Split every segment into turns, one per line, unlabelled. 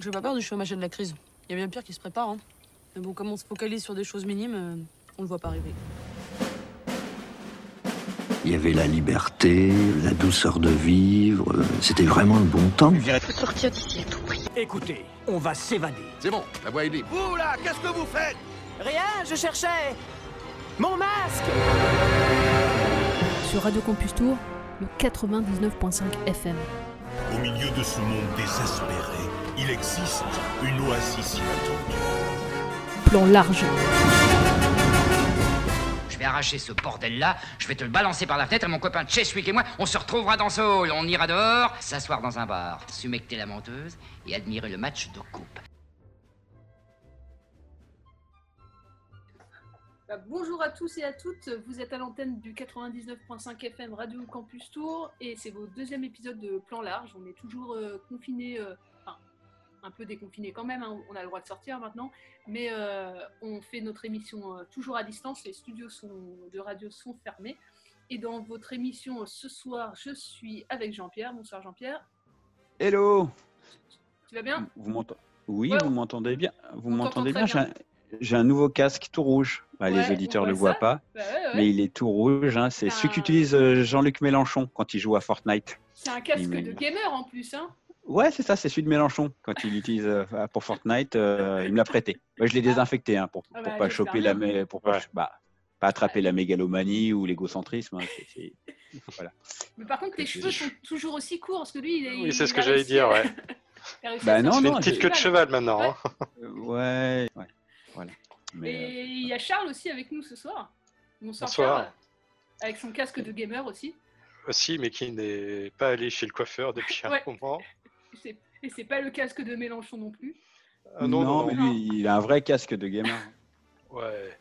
J'ai pas peur du chômage et de la crise. Il y a bien pire qui se prépare. Hein. Mais bon, comme on se focalise sur des choses minimes, euh, on le voit pas arriver.
Il y avait la liberté, la douceur de vivre. euh, C'était vraiment le bon temps.
faut sortir d'ici à tout prix.
Écoutez, on va s'évader.
C'est bon, la voie est libre.
Vous là, qu'est-ce que vous faites?
Rien, je cherchais mon masque
Sur Radio Campus Tour, le 99.5 FM.
Au milieu de ce monde désespéré, il existe une oasis inattendue.
Plan large.
Je vais arracher ce bordel-là, je vais te le balancer par la fenêtre et mon copain Cheswick et moi, on se retrouvera dans ce hall. On ira dehors, s'asseoir dans un bar, sumecter la menteuse et admirer le match de coupe.
Bah, bonjour à tous et à toutes, vous êtes à l'antenne du 99.5 FM Radio Campus Tour et c'est votre deuxième épisode de Plan Large. On est toujours euh, confinés, euh, un peu déconfinés quand même, hein, on a le droit de sortir maintenant, mais euh, on fait notre émission euh, toujours à distance, les studios sont, de radio sont fermés. Et dans votre émission euh, ce soir, je suis avec Jean-Pierre. Bonsoir Jean-Pierre,
Hello
tu vas bien?
Vous m'entendez Oui,
Ouais,
vous m'entendez bien. Vous m'entendez bien J'ai un- nouveau casque tout rouge. Bah,
Ouais,
les auditeurs ne le voient pas,
Bah ouais, ouais.
mais il est tout rouge. hein. C'est celui qu'utilise Jean-Luc Mélenchon quand il joue à Fortnite.
C'est un casque
il
de gamer en plus, hein
Ouais, c'est ça, c'est celui de Mélenchon quand il l'utilise euh, pour Fortnite. euh, il me l'a prêté. Moi, je l'ai désinfecté hein, pour,
Ah
pour
bah,
pas
j'espère
choper la, mé- pour pas, bah, pas attraper la mégalomanie ou l'égocentrisme. hein. C'est- c'est- Voilà.
Mais par contre, tes cheveux sont toujours aussi courts parce que lui, il est.
Oui, c'est
il
ce que
a
j'allais dire, ouais.
il a réussi
Bah non,
une petite queue de
cheval.
maintenant.
Ouais.
hein.
Ouais, voilà. Mais, euh,
Et il y a Charles aussi avec nous ce soir. Bonsoir,
Bonsoir.
Charles. Avec son casque de gamer aussi.
Aussi, mais qui n'est pas allé chez le coiffeur depuis un moment.
Et c'est- Et c'est pas le casque de Mélenchon non plus.
Ah, non, non,
mais
non.
lui, il a un vrai casque de gamer.
Ouais.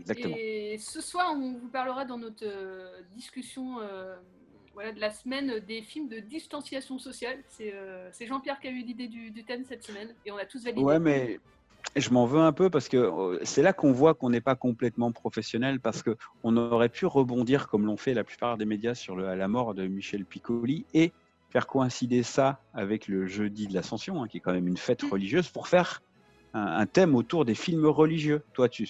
Exactement.
Et ce soir, on vous parlera dans notre euh, discussion euh, voilà, de la semaine des films de distanciation sociale. C'est euh, c'est Jean-Pierre qui a eu l'idée du, du thème cette semaine et on a tous validé.
Ouais, mais je m'en veux un peu parce que euh, c'est là qu'on voit qu'on n'est pas complètement professionnel parce que on aurait pu rebondir comme l'ont fait la plupart des médias sur le- la mort de Michel Piccoli et faire coïncider ça avec le jeudi de l'Ascension, hein, qui est quand même une fête
Mm.
religieuse, pour faire un, un thème autour des films religieux. Toi, tu,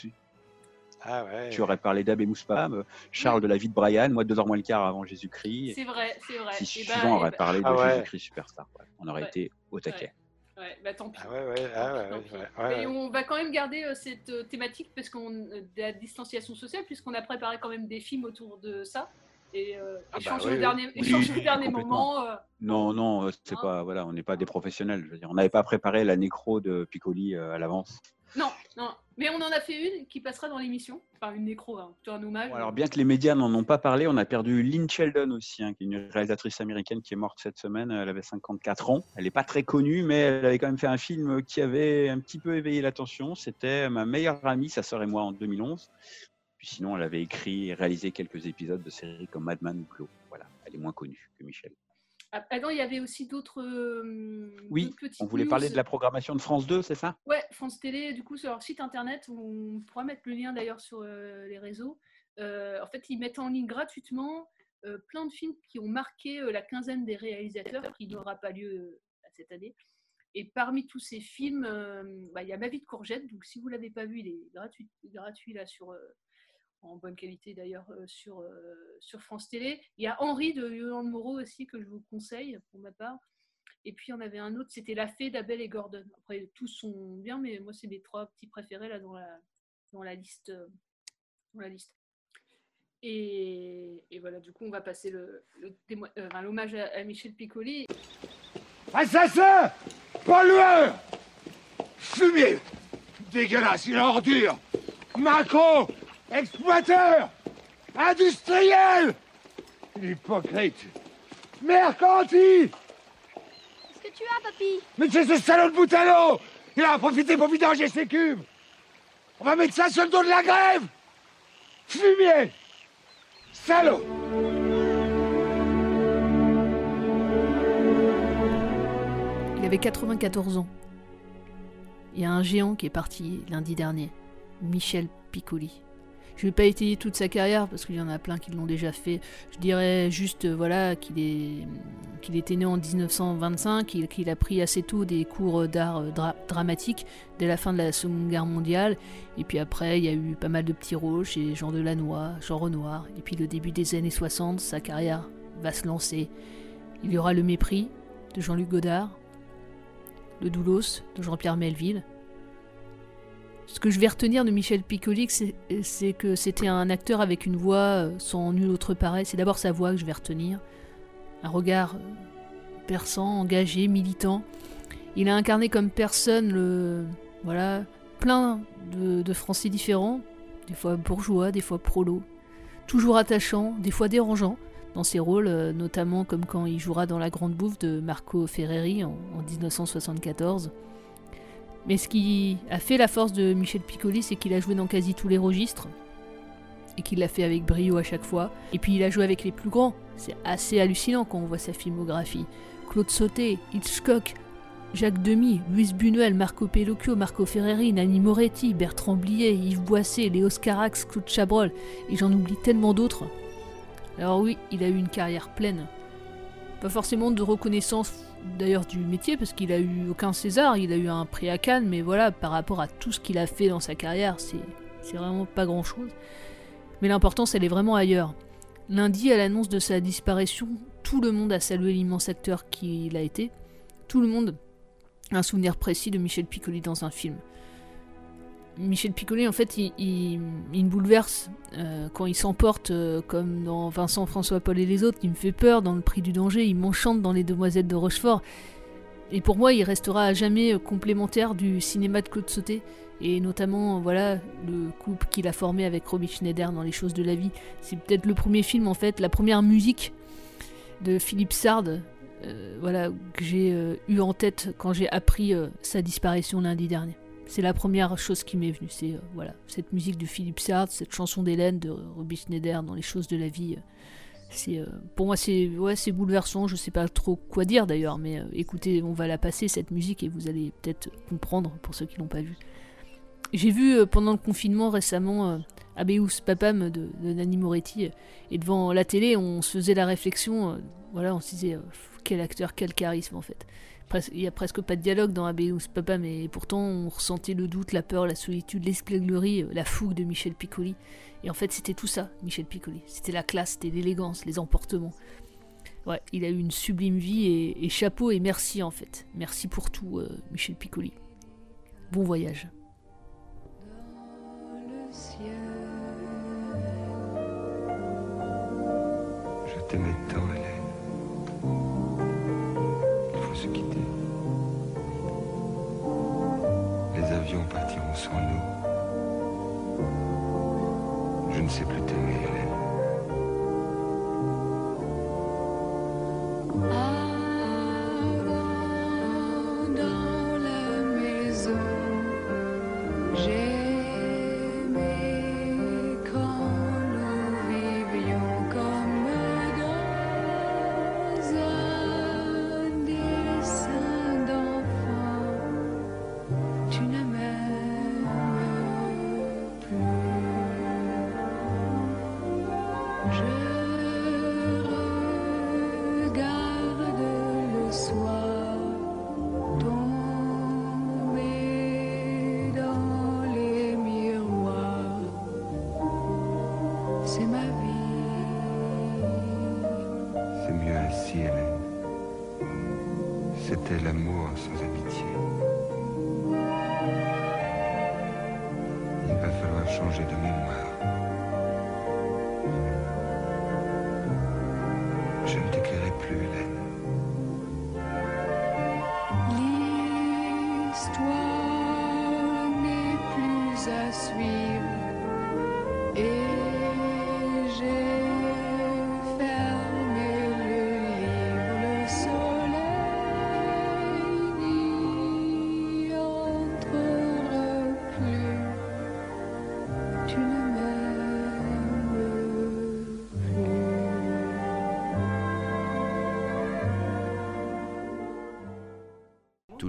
Ah ouais.
tu aurais parlé d'Abbé Mouspam, euh, Charles de la vie de Brian, moi deux heures moins le quart avant Jésus-Christ.
C'est vrai, c'est vrai.
Si
Et bah,
suivant
et
aurait
bah-
parlé de
Ah ouais.
Jésus-Christ Superstar. ouais. On aurait
Ouais.
été au taquet.
Ouais, bah tant pis.
Ah ouais, ouais, ah ouais,
Tant
ouais,
pis.
ouais, ouais,
Et
ouais.
on va quand même garder euh, cette euh, thématique parce qu'on euh, de la distanciation sociale puisqu'on a préparé quand même des films autour de ça et, euh,
Ah bah oui.
dernier,
Oui,
moment. euh,
Non, non, euh, c'est
Hein
pas, voilà, on n'est pas des professionnels. Je veux dire, on n'avait pas préparé la nécro de Piccoli euh, à l'avance.
Non, non. Mais on en a fait une qui passera dans l'émission. Enfin, une nécro, hein, plutôt un hommage.
Bon, alors, bien que les médias n'en ont pas parlé, on a perdu Lynn Sheldon aussi, hein, qui est une réalisatrice américaine qui est morte cette semaine. Elle avait 54 ans. Elle n'est pas très connue, mais elle avait quand même fait un film qui avait un petit peu éveillé l'attention. C'était Ma meilleure amie, sa sœur et moi, en 2011. Puis sinon, elle avait écrit et réalisé quelques épisodes de séries comme Mad Men ou Clos. Voilà, elle est moins connue que Michel.
Ah, ah non, il y avait aussi d'autres. euh,
Oui, on voulait
news.
parler de la programmation de France 2, c'est ça?
Ouais, France Télé, du coup, sur leur site internet, on pourra mettre le lien d'ailleurs sur euh, les réseaux. Euh, en fait, ils mettent en ligne gratuitement plein de films qui ont marqué la quinzaine des réalisateurs, qui n'aura pas lieu cette année. Et parmi tous ces films, bah, il y a Ma vie de courgette. Donc, si vous ne l'avez pas vu, il est gratuit, gratuit là sur, en bonne qualité d'ailleurs euh, sur, euh, sur France Télé. Il y a Henri de Yolande Moreau aussi que je vous conseille pour ma part. Et puis, on avait un autre, c'était La Fée d'Abel et Gordon. Après, tous sont bien, mais moi, c'est mes trois petits préférés là dans la, dans la liste. euh, Dans la liste. Et, et voilà, du coup, on va passer le, le l'hommage à, Michel Piccoli.
Assassin Pollueur Fumier Dégueulasse, une ordure Macron Exploiteur Industriel Hypocrite Mercantile.
Qu'est-ce que tu as, papy?
Mais c'est ce salaud de Boutalo. Il en a profité pour vidanger ses cubes. On va mettre ça sur le dos de la grève. Fumier Salaud.
Il avait 94 ans. Il y a un géant qui est parti lundi dernier, Michel Piccoli.
Je vais pas étayer toute sa carrière parce qu'il y en a plein qui l'ont déjà fait. Je dirais juste euh, voilà qu'il est qu'il était né en 1925, qu'il a pris assez tôt des cours d'art euh, dra- dramatique dès la fin de la Seconde Guerre mondiale. Et puis après, il y a eu pas mal de petits rôles chez Jean Delannoy, Jean Renoir. Et puis le début des années 60, sa carrière va se lancer. Il y aura Le Mépris de Jean-Luc Godard, Le Doulos de Jean-Pierre Melville. Ce que je vais retenir de Michel Piccoli, c'est que c'était un acteur avec une voix euh, sans nul autre pareil. C'est d'abord sa voix que je vais retenir. Un regard euh, perçant, engagé, militant. Il a incarné comme personne le. Voilà, plein de, Français différents, des fois bourgeois, des fois prolo. Toujours attachant, des fois dérangeant dans ses rôles, euh, notamment comme quand il jouera dans La Grande Bouffe de Marco Ferreri en, en 1974. Mais ce qui a fait la force de Michel Piccoli, c'est qu'il a joué dans quasi tous les registres. Et qu'il l'a fait avec brio à chaque fois. Et puis il a joué avec les plus grands. C'est assez hallucinant quand on voit sa filmographie. Claude Sauté, Hitchcock, Jacques Demy, Luis Buñuel, Marco Pellocchio, Marco Ferreri, Nanni Moretti, Bertrand Blier, Yves Boisset, Léo Scarax, Claude Chabrol. Et j'en oublie tellement d'autres. Alors oui, il a eu une carrière pleine. Pas forcément de reconnaissance d'ailleurs du métier parce qu'il a eu aucun César, il a eu un prix à Cannes, mais voilà, par rapport à tout ce qu'il a fait dans sa carrière, c'est vraiment pas grand chose. Mais l'importance, elle est vraiment ailleurs. Lundi, à l'annonce de sa disparition, tout le monde a salué l'immense acteur qu'il a été. Tout le monde a un souvenir précis de Michel Piccoli dans un film. Michel Piccoli, en fait, il, il- me bouleverse euh, quand il s'emporte, euh, comme dans Vincent, François, Paul et les autres. Il me fait peur dans Le Prix du Danger. Il m'enchante dans Les Demoiselles de Rochefort. Et pour moi, il restera à jamais euh, complémentaire du cinéma de Claude Sauté. Et notamment, voilà, le couple qu'il a formé avec Robbie Schneider dans Les Choses de la Vie. C'est peut-être le premier film, en fait, la première musique de Philippe Sard, voilà, que j'ai eu en tête quand j'ai appris sa disparition lundi dernier. C'est la première chose qui m'est venue, c'est euh, voilà, cette musique de Philippe Sard, cette chanson d'Hélène de Robbie Schneider dans Les choses de la vie. euh, C'est euh, pour moi c'est ouais, bouleversant, je sais pas trop quoi dire d'ailleurs, mais écoutez, on va la passer cette musique et vous allez peut-être comprendre pour ceux qui l'ont pas vue. J'ai vu pendant le confinement récemment Abeus Papam de, de Nanni Moretti et devant la télé, on se faisait la réflexion, voilà, on se disait quel acteur, quel charisme en fait. Pres- Il y a presque pas de dialogue dans Abeus Papam et pourtant on ressentait le doute, la peur, la solitude, l'espièglerie, euh, la fougue de Michel Piccoli. Et en fait, c'était tout ça, Michel Piccoli. C'était la classe, c'était l'élégance, les emportements. Ouais, il a eu une sublime vie et, et chapeau et merci en fait. Merci pour tout, euh, Michel Piccoli. Bon voyage.
Je t'aimais tant, Hélène. Les avions partiront sans nous. Je ne sais plus t'aimer, Hélène.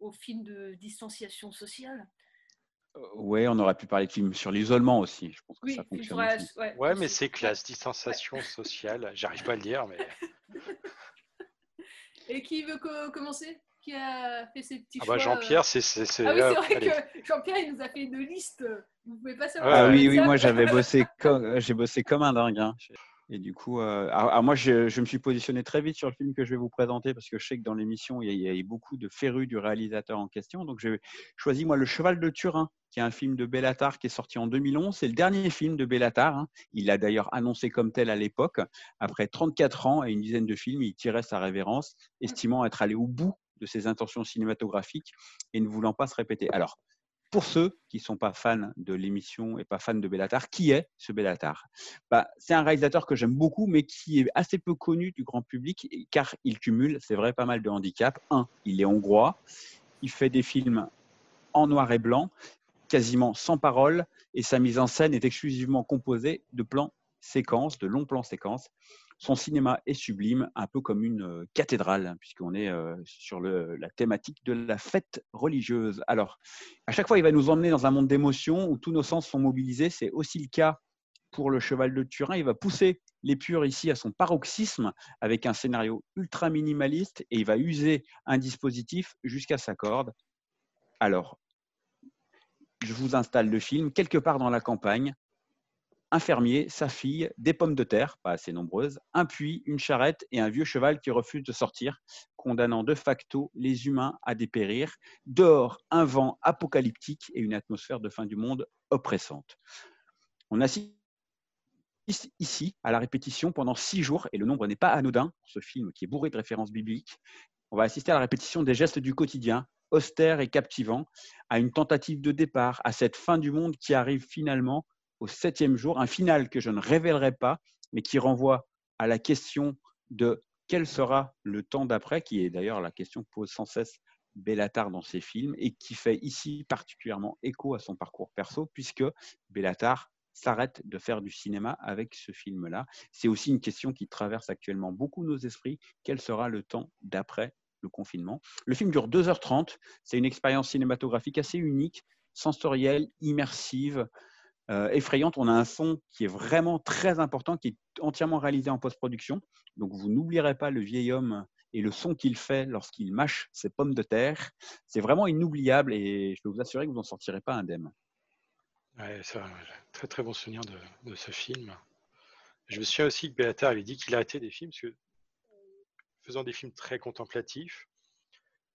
au film de distanciation sociale.
Ouais, on aurait pu parler de films sur l'isolement aussi. Je pense que
Oui,
ça
il
fonctionne
faudra-
aussi.
ouais,
Ouais, mais c'est classe, distanciation sociale. J'arrive pas à le dire, mais.
Et qui veut co- commencer? Qui a fait ses petits
Ah
choix
bah
euh,
Jean-Pierre, c'est. c'est- c'est-
Ah oui, c'est
hop,
vrai
allez.
que Jean-Pierre, il nous a fait une liste. Vous pouvez pas savoir.
Ah oui, oui, moi j'avais bossé comme euh, j'ai bossé comme un dingue. hein. Et du coup, euh, alors, alors moi je, me suis positionné très vite sur le film que je vais vous présenter parce que je sais que dans l'émission il y a- beaucoup de férus du réalisateur en question. Donc j'ai choisi moi Le Cheval de Turin, qui est un film de Bellatar qui est sorti en 2011. C'est le dernier film de Bellatar. hein. Il l'a d'ailleurs annoncé comme tel à l'époque. Après 34 ans et une dizaine de films, il tirait sa révérence, estimant être allé au bout de ses intentions cinématographiques et ne voulant pas se répéter. Alors, pour ceux qui ne sont pas fans de l'émission et pas fans de Bellatar, qui est ce Bellatar? Bah, C'est un réalisateur que j'aime beaucoup, mais qui est assez peu connu du grand public, car il cumule, c'est vrai, pas mal de handicaps. Un, il est hongrois, il fait des films en noir et blanc, quasiment sans parole, et sa mise en scène est exclusivement composée de plans séquences, de longs plans séquences. Son cinéma est sublime, un peu comme une cathédrale, hein, puisqu'on est sur la thématique de la fête religieuse. Alors, à chaque fois, il va nous emmener dans un monde d'émotions où tous nos sens sont mobilisés. C'est aussi le cas pour le cheval de Turin. Il va pousser l'épure ici à son paroxysme avec un scénario ultra minimaliste et il va user un dispositif jusqu'à sa corde. Alors, je vous installe le film quelque part dans la campagne. Un fermier, sa fille, des pommes de terre, pas assez nombreuses, un puits, une charrette et un vieux cheval qui refuse de sortir, condamnant de facto les humains à dépérir. Dehors, un vent apocalyptique et une atmosphère de fin du monde oppressante. On assiste ici à la répétition pendant six jours, et le nombre n'est pas anodin ce film qui est bourré de références bibliques. On va assister à la répétition des gestes du quotidien, austère et captivant, à une tentative de départ, à cette fin du monde qui arrive finalement au septième jour, un final que je ne révélerai pas, mais qui renvoie à la question de quel sera le temps d'après, qui est d'ailleurs la question que pose sans cesse Bellatar dans ses films, et qui fait ici particulièrement écho à son parcours perso, puisque Bellatar s'arrête de faire du cinéma avec ce film-là. C'est aussi une question qui traverse actuellement beaucoup nos esprits. Quel sera le temps d'après le confinement? Le film dure 2h30. C'est une expérience cinématographique assez unique, sensorielle, immersive, euh, effrayante. On a un son qui est vraiment très important, qui est entièrement réalisé en post-production. Donc vous n'oublierez pas le vieil homme et le son qu'il fait lorsqu'il mâche ses pommes de terre. C'est vraiment inoubliable et je peux vous assurer que vous n'en sortirez pas indemne.
Ouais, très très bon souvenir de, ce film. Je me souviens aussi que Bellatar avait dit qu'il arrêtait des films parce que, faisant des films très contemplatifs,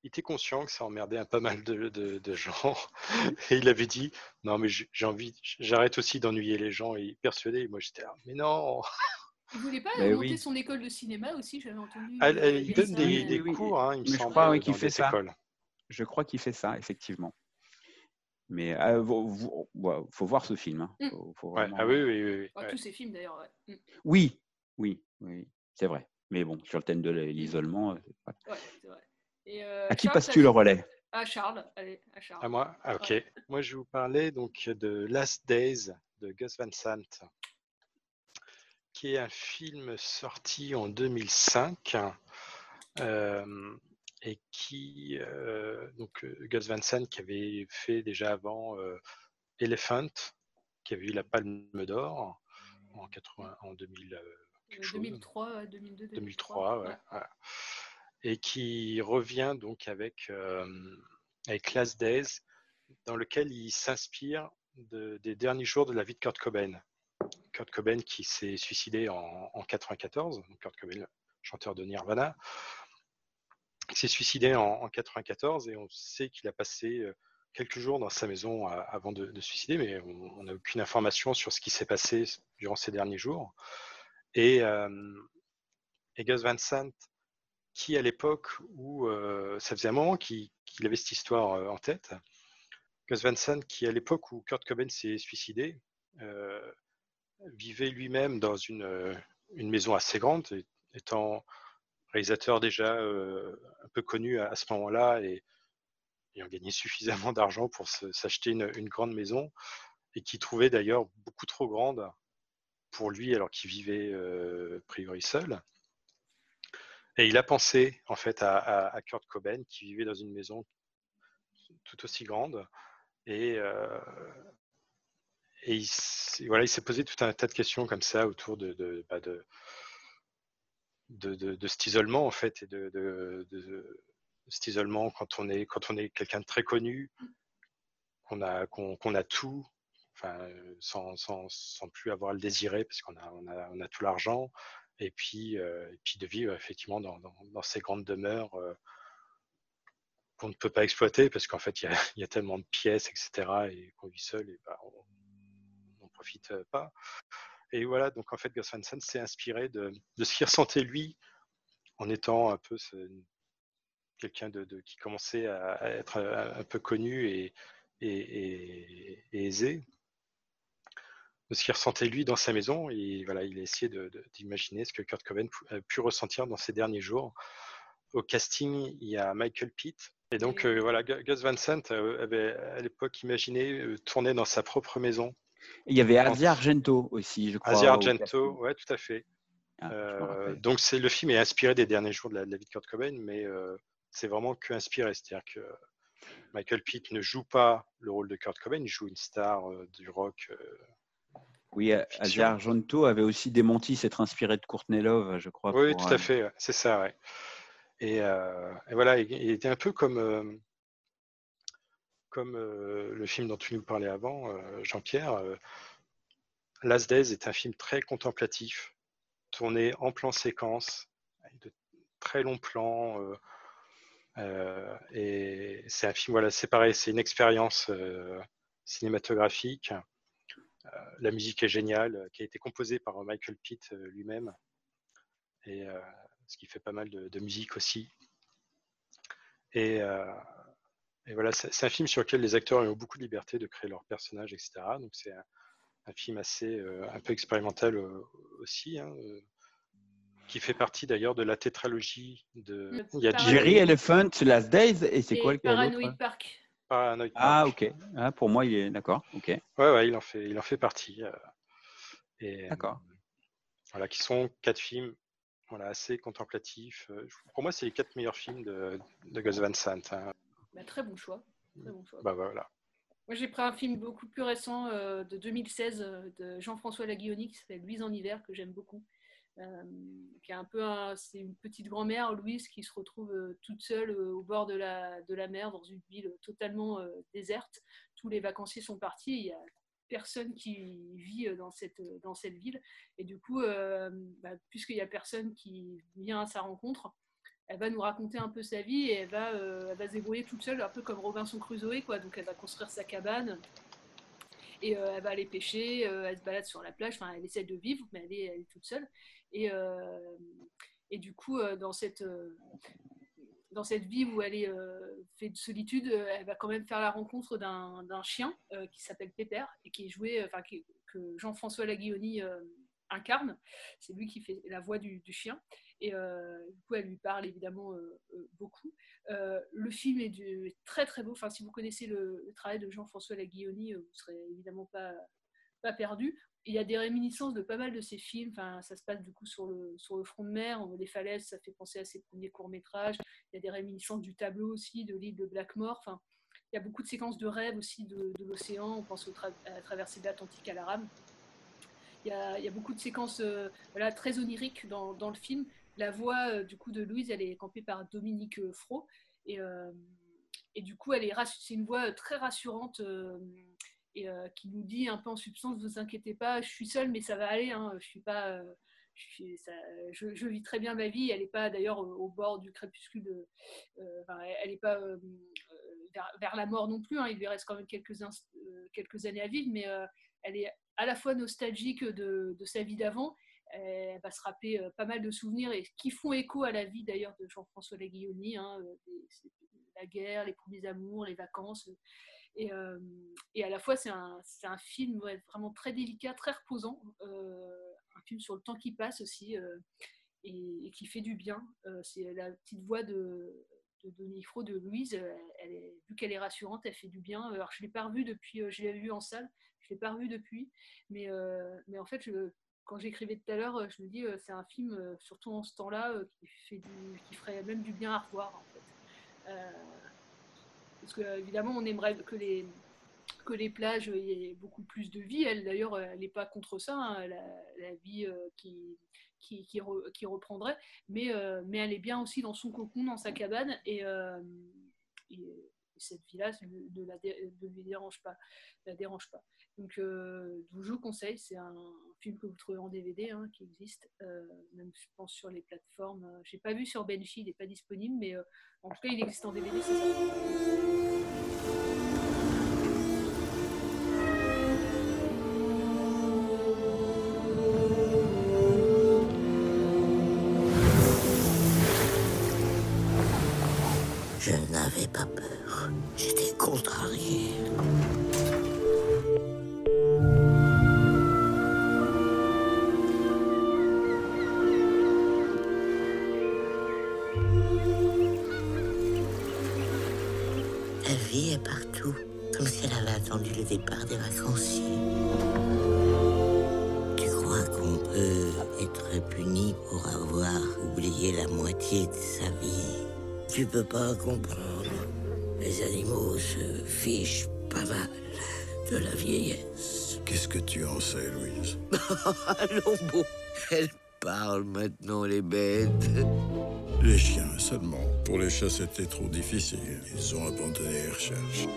il était conscient que ça emmerdait un pas mal de, de- de gens. Et il avait dit Non, mais j'ai envie, j'arrête aussi d'ennuyer les gens. Et persuadé, et moi j'étais là, Mais non
Il voulait pas monter
oui.
son école de cinéma aussi, j'avais entendu.
Elle-
euh,
elle- Il donne des,
oui,
cours, hein, il me
Mais je
semble,
crois oui,
dans
qu'il fait ça.
écoles.
Je crois qu'il fait ça, effectivement. Mais il faut voir ce film. hein.
Mm.
Faut-
Ouais, ah oui, oui, oui. oui, ouais.
Tous ces films d'ailleurs, ouais. Mm.
oui, oui, oui, c'est vrai. Mais bon, sur le thème de l'isolement, euh,
Ouais, c'est vrai. Et, euh,
à qui passes-tu le relais
À Charles, allez, à Charles.
À moi Ah, ok.
Ouais.
Moi, je vais vous parler donc de Last Days de Gus Van Sant, qui est un film sorti en 2005 euh, et qui, euh, donc Gus Van Sant qui avait fait déjà avant euh, Elephant, qui avait eu la Palme d'Or en 80, en 2000, euh, quelque
Euh,
chose.
2003, ouais, 2002,
2003, ouais, ouais. Et qui revient donc avec, euh, avec Last Days, dans lequel il s'inspire de- des derniers jours de la vie de Kurt Cobain. Kurt Cobain qui s'est suicidé en, en 94, donc Kurt Cobain, chanteur de Nirvana, s'est suicidé en, en 94 et on sait qu'il a passé euh, quelques jours dans sa maison à- avant de, se suicider, mais on n'a aucune information sur ce qui s'est passé durant ces derniers jours. Et, euh, et Gus Van Sant, qui à l'époque où euh, ça faisait un moment qu'il avait cette histoire euh, en tête, Gus Van Sant, qui à l'époque où Kurt Cobain s'est suicidé, euh, vivait lui-même dans une, maison assez grande, étant réalisateur déjà un peu connu à, ce moment-là et ayant gagné suffisamment d'argent pour s'acheter une, une grande maison, et qui trouvait d'ailleurs beaucoup trop grande pour lui alors qu'il vivait a priori seul. Et il a pensé en fait à, Kurt Cobain qui vivait dans une maison tout aussi grande. Et, euh, il, voilà, il s'est posé tout un tas de questions comme ça autour de, bah, cet isolement en fait cet isolement quand on est quand on est quelqu'un de très connu, qu'on a qu'on a tout, sans plus avoir à le désirer parce qu'on a on a, on a tout l'argent et puis euh, et puis de vivre effectivement dans, ces grandes demeures euh, qu'on ne peut pas exploiter parce qu'en fait il y a, tellement de pièces etc et qu'on vit seul et bah, on n'en profite euh, pas. Et voilà donc en fait Gus s'est inspiré de, ce qu'il ressentait lui en étant un peu quelqu'un qui commençait à, être un, peu connu et aisé de ce qu'il ressentait lui dans sa maison et voilà il a essayé d'imaginer ce que Kurt Cobain a pu ressentir dans ses derniers jours au casting il y a Michael Pitt et donc euh, voilà Gu- Gus Van Sant euh, avait à l'époque imaginé euh, tourner dans sa propre maison
Il y avait Asia Argento aussi, je crois.
Asia Argento, ouais, tout à fait.
Ah,
Euh, donc c'est le film est inspiré des derniers jours de la, de la vie de Kurt Cobain, mais c'est vraiment que inspiré, c'est-à-dire que Michael Pitt ne joue pas le rôle de Kurt Cobain, il joue une star du rock.
Oui. Asia Argento avait aussi démenti s'être inspiré de Courtney Love, je crois.
oui,
pour,
tout à
euh,
fait, c'est ça, ouais. Et, euh, et voilà, il, était un peu comme euh, comme euh, le film dont tu nous parlais avant, Jean-Pierre. Last Days est un film très contemplatif, tourné en plan séquence, avec de très longs plans. et c'est un film, voilà, c'est pareil, c'est une expérience cinématographique. Euh, la musique est géniale, euh, qui a été composée par Michael Pitt euh, lui-même, et euh, ce qui fait pas mal de, de musique aussi. Et, euh, et voilà, c'est un film sur lequel les acteurs ont beaucoup de liberté de créer leurs personnages, etc. Donc c'est un, un film assez euh, un peu expérimental euh, aussi, hein, euh, qui fait partie d'ailleurs de la tétralogie de. Il y a
Paranoid-
Jerry Elephant, Last Days, et c'est quoi le autre Ah, ok. Ah, pour moi, il est d'accord. Ok.
Ouais, ouais, il en fait, il en fait partie. euh, et,
D'accord.
euh, Voilà, qui sont quatre films voilà, assez contemplatifs. Euh, Pour moi, c'est les quatre meilleurs films de, de Gus Van Sant. hein.
Bah, très bon choix. Très bon choix.
Bah voilà.
Moi, j'ai pris un film beaucoup plus récent euh, de 2016 euh, de Jean-François Laguioni qui s'appelle Louise en hiver, que j'aime beaucoup. Euh, qui est un peu c'est une petite grand-mère, Louise, qui se retrouve euh, toute seule euh, au bord de la, de la mer dans une ville totalement déserte. Tous les vacanciers sont partis, il y a personne qui vit dans cette, dans cette ville. Et du coup, bah, puisqu'il n'y a personne qui vient à sa rencontre, elle va nous raconter un peu sa vie et elle va, elle va se débrouiller toute seule, un peu comme Robinson Crusoe, quoi. Donc elle va construire sa cabane et elle va aller pêcher, elle se balade sur la plage, enfin elle essaie de vivre, mais elle est, elle est toute seule. Et, euh, et du coup, euh, dans cette, euh, dans cette vie où elle est euh, fait de solitude, elle va quand même faire la rencontre d'un chien qui s'appelle Pépère et qui est joué, enfin que Jean-François Laguioni incarne. C'est lui qui fait la voix du, chien. Et du coup, elle lui parle évidemment beaucoup. Le film est très très beau. Enfin, si vous connaissez le, travail de Jean-François Laguioni, vous ne serez évidemment pas, pas perdu. Il y a des réminiscences de pas mal de ses films. Enfin, ça se passe du coup sur le, sur le front de mer, les falaises, ça fait penser à ses premiers courts-métrages. Il y a des réminiscences du tableau aussi, de l'île de Blackmore. Enfin, il y a beaucoup de séquences de rêve aussi de, l'océan. On pense au à la traversée de l'Atlantique à la rame. Il y, a, il y a beaucoup de séquences euh, très oniriques dans, dans le film. La voix euh, du coup de Louise, elle est campée par Dominique euh, Fro. Et, euh, et du coup, elle est c'est une voix euh, très rassurante et euh, qui nous dit un peu en substance, vous inquiétez pas, je suis seule, mais ça va aller. hein, je suis pas, euh, je, vis très bien ma vie. Elle n'est pas d'ailleurs au, bord du crépuscule. euh, elle n'est pas vers, la mort non plus. hein, il lui reste quand même quelques, années à vivre, mais elle est à la fois nostalgique de, sa vie d'avant. Elle va se rappeler pas mal de souvenirs et qui font écho à la vie d'ailleurs de Jean-François Laguioni, hein, la guerre, les premiers amours, les vacances. Et, euh, et à la fois, c'est un, film vraiment très délicat, très reposant. euh, un film sur le temps qui passe aussi euh, et, qui fait du bien. C'est la petite voix de, de Donifro, de Louise. vu qu'elle est rassurante, elle fait du bien. Alors, je ne l'ai pas revue depuis, je l'avais vue en salle, je ne l'ai pas revue depuis. Mais, en fait, quand j'écrivais tout à l'heure, je me dis, c'est un film, surtout en ce temps-là, qui, fait qui ferait même du bien à revoir. Parce que évidemment, on aimerait que les, que les plages, ait beaucoup plus de vie. Elle, d'ailleurs, elle n'est pas contre ça, hein, la, vie euh, qui, qui, qui, re- qui reprendrait, mais, euh, mais elle est bien aussi dans son cocon, dans sa cabane, et, euh, et cette vie-là ne, lui dérange pas. La dérange pas. Donc, euh, je vous conseille, c'est un, film que vous trouvez en DVD, hein, qui existe, euh, même je pense sur les plateformes. euh, J'ai pas vu sur Benchy, il n'est pas disponible, mais en tout cas, il existe en DVD.
Je n'avais pas peur. J'étais contrarié. La vie est partout, comme si elle avait attendu le départ des vacanciers. Tu crois qu'on peut être puni pour avoir oublié la moitié de sa vie? Tu peux pas comprendre. Les animaux se fichent pas mal de la vieillesse.
Qu'est-ce que tu en sais, Louise
Allons bon, elles parlent maintenant les bêtes.
Les chiens seulement. Pour les chats, c'était trop difficile. Ils ont abandonné les recherches.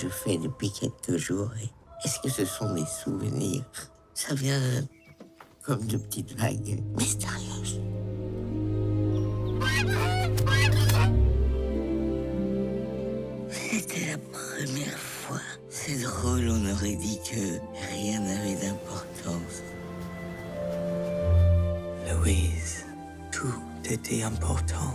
Je fais depuis quelques jours, est-ce que ce sont des souvenirs? Ça vient comme de petites vagues mystérieuses. C'était la première fois. C'est drôle, on aurait dit que rien n'avait d'importance.
Louise, tout était important.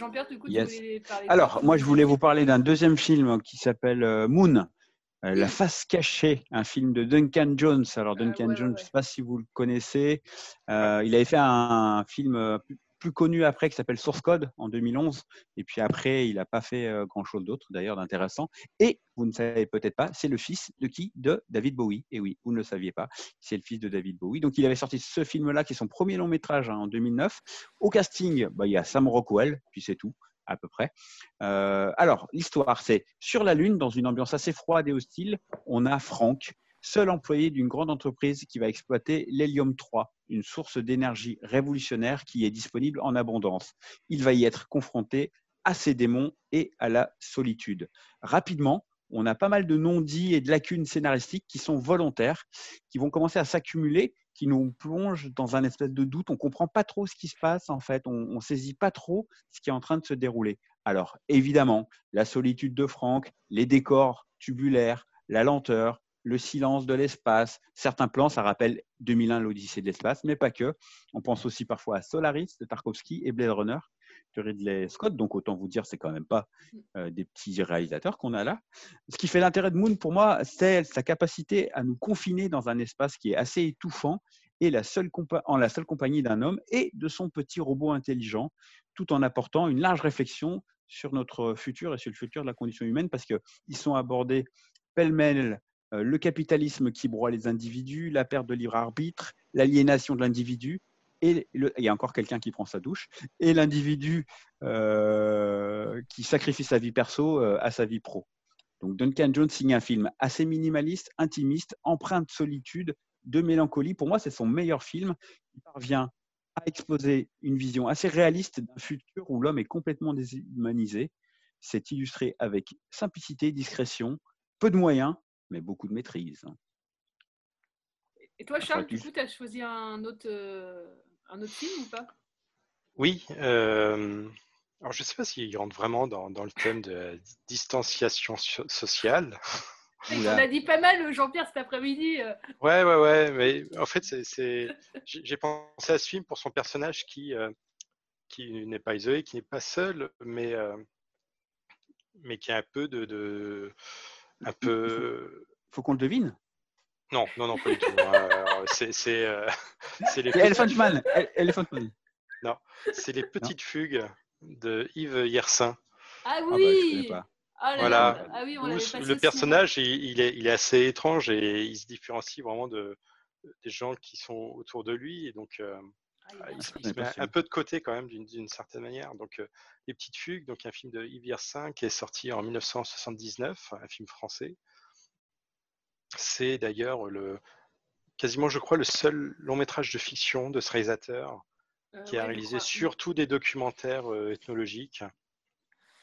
Jean-Pierre, du coup, tu voulais parler
Alors, moi, je voulais vous parler d'un deuxième film qui s'appelle euh, Moon, euh, La face cachée, un film de Duncan Jones. Alors, Duncan Jones, je ne sais pas si vous le connaissez. Euh, il avait fait un, film euh, plus, connu après qui s'appelle Source Code en 2011. Et puis après, il n'a pas fait euh, grand-chose d'autre, d'ailleurs, d'intéressant. Et vous ne savez peut-être pas, c'est le fils de qui? De David Bowie. Et oui, vous ne le saviez pas, c'est le fils de David Bowie. Donc, il avait sorti ce film-là, qui est son premier long métrage hein, en 2009. Au casting, bah, il y a Sam Rockwell, puis c'est tout à peu près. Euh, alors, l'histoire, c'est sur la Lune, dans une ambiance assez froide et hostile, on a Frank, seul employé d'une grande entreprise qui va exploiter l'hélium 3, une source d'énergie révolutionnaire qui est disponible en abondance. Il va y être confronté à ses démons et à la solitude. Rapidement, on a pas mal de non-dits et de lacunes scénaristiques qui sont volontaires, qui vont commencer à s'accumuler, qui nous plongent dans un espèce de doute. On comprend pas trop ce qui se passe en fait, on, on saisit pas trop ce qui est en train de se dérouler. Alors évidemment, la solitude de Franck, les décors tubulaires, la lenteur, le silence de l'espace. Certains plans, ça rappelle 2001, l'Odyssée de l'espace, mais pas que. On pense aussi parfois à Solaris de Tarkovsky et Blade Runner de Ridley Scott. Donc autant vous dire, c'est quand même pas euh, des petits réalisateurs qu'on a là. Ce qui fait l'intérêt de Moon pour moi, c'est sa capacité à nous confiner dans un espace qui est assez étouffant et la seule en la seule compagnie d'un homme et de son petit robot intelligent, tout en apportant une large réflexion sur notre futur et sur le futur de la condition humaine, parce qu'ils sont abordés pêle-mêle le capitalisme qui broie les individus, la perte de libre arbitre, l'aliénation de l'individu, et il y a encore quelqu'un qui prend sa douche, et l'individu euh, qui sacrifie sa vie perso euh, à sa vie pro. Donc Duncan Jones signe un film assez minimaliste, intimiste, empreint de solitude, de mélancolie. Pour moi, c'est son meilleur film. Il parvient à exposer une vision assez réaliste d'un futur où l'homme est complètement déshumanisé. C'est illustré avec simplicité, discrétion, peu de moyens, mais beaucoup de maîtrise.
Et toi, Charles,
tu-
du coup, tu as choisi un autre, euh, un autre film ou pas?
Oui, euh, Alors, je ne sais pas s'il rentre vraiment dans, dans le thème de la distanciation so- sociale.
Il en a dit pas mal, euh, Jean-Pierre, cet après-midi.
Ouais, ouais, ouais, mais en fait, c'est, c'est... j'ai j'ai pensé à ce film pour son personnage qui, euh, qui n'est pas isolé, qui n'est pas seul, mais, euh, mais qui a un peu de. de un peu.
Faut qu'on le devine.
Non, non, non, pas du tout. Euh, c'est, c'est, euh, c'est les
Elephant
petites-
Man. El- Elephant Man.
Non, c'est les petites fugues de Yves Yersin.
Ah
bah, je
oui. Ah là
Voilà.
là, ah oui, on
le personnage, il, il est, il est assez étrange et il se différencie vraiment de, des gens qui sont autour de lui. Et donc, euh, il, se- il se
pas
met un peu de côté quand même d'une certaine manière. Donc, euh, Les Petites Fugues, donc un film de Yves Yersin qui est sorti en 1979, un film français. C'est d'ailleurs le quasiment, je crois, le seul long métrage de fiction de ce réalisateur
Euh,
qui a
ouais,
réalisé surtout des documentaires euh, ethnologiques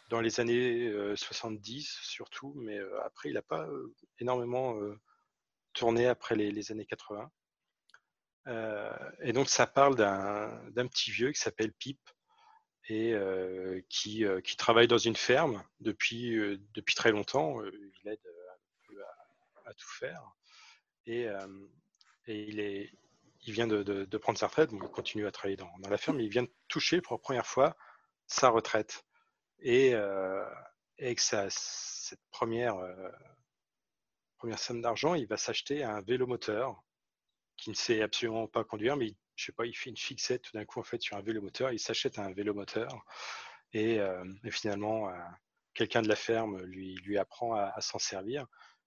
dans les années euh, 70 surtout, mais euh, après il n'a pas euh, énormément euh, tourné après les, les années 80. Euh, et donc ça parle d'un petit vieux qui s'appelle Pip et euh, qui, euh, qui travaille dans une ferme depuis, depuis très longtemps. Il aide à, à tout faire. Et, il, est, il vient de, prendre sa retraite, donc il continue à travailler dans, la ferme, il vient de toucher pour la première fois sa retraite. Et, avec cette première, première somme d'argent, il va s'acheter un vélo moteur qui ne sait absolument pas conduire, mais il, je sais pas, il fait une fixette tout d'un coup en fait sur un vélo moteur, il s'achète un vélo moteur et, euh, et finalement euh, quelqu'un de la ferme lui, lui apprend à, s'en servir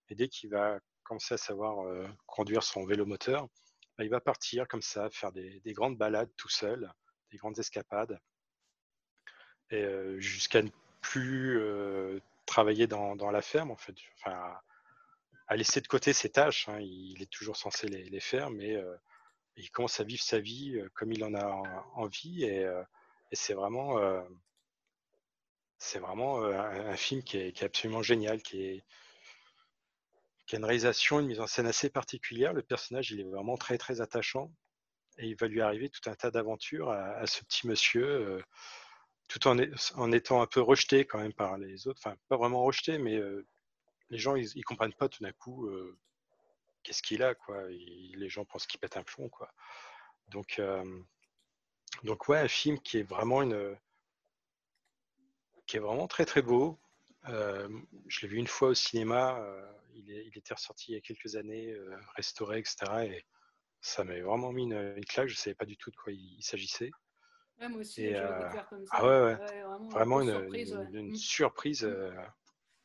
et dès qu'il va commencer à savoir euh, conduire son vélo moteur, bah, il va partir comme ça, faire des, des grandes balades tout seul, des grandes escapades jusqu'à ne plus travailler dans, la ferme en fait, à laisser de côté ses tâches. hein. Il est toujours censé les, faire, mais euh, il commence à vivre sa vie euh, comme il en a en- envie et, euh, et c'est vraiment un, film qui est, absolument génial, qui est a une réalisation, une mise en scène assez particulière. Le personnage, il est vraiment très très attachant et il va lui arriver tout un tas d'aventures à, ce petit monsieur, tout en, étant un peu rejeté quand même par les autres. Enfin, pas vraiment rejeté, mais les gens, ils, ils comprennent pas tout d'un coup euh, qu'est-ce qu'il a, quoi. Il- les gens pensent qu'il pète un plomb, quoi. Donc, euh, donc ouais, un film qui est vraiment une, qui est vraiment très très beau. Euh, je l'ai vu une fois au cinéma. il, est- il était ressorti il y a quelques années, restauré, etc. Et ça m'avait vraiment mis une, une claque. Je savais pas du tout de quoi il, il s'agissait.
Ouais, moi aussi,
Et,
je comme ça.
ah ouais, ouais.
vraiment,
une,
surprise,
une-
ouais.
une
Mm.
surprise.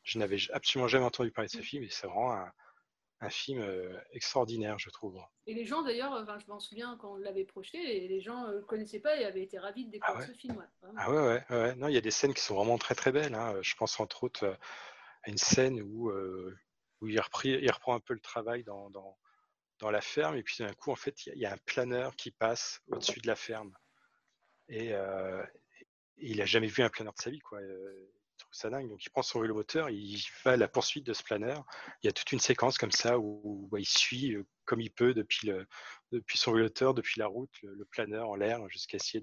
Je n'avais absolument jamais entendu parler de ce film et c'est vraiment un, un film euh, extraordinaire, je trouve.
Et les gens, d'ailleurs, enfin, je m'en souviens quand on l'avait projeté, et les gens ne le connaissaient pas et avaient été ravis de découvrir
ouais
ce film. ouais.
Ah ouais, ouais, ouais. Non, il y a des scènes qui sont vraiment très très belles. hein. Je pense entre autres euh, à une scène où, euh, où il, reprit- il reprend un peu le travail dans, dans, dans la ferme et puis d'un coup, en fait, il y a- il y, a un planeur qui passe au-dessus de la ferme. Et euh, il a jamais vu un planeur de sa vie, quoi. Trouve ça dingue. Donc il prend son vélo moteur, il va à la poursuite de ce planeur. Il y a toute une séquence comme ça où, où il suit euh, comme il peut depuis, le, depuis son vélo moteur, depuis la route, le, planeur en l'air, jusqu'à essayer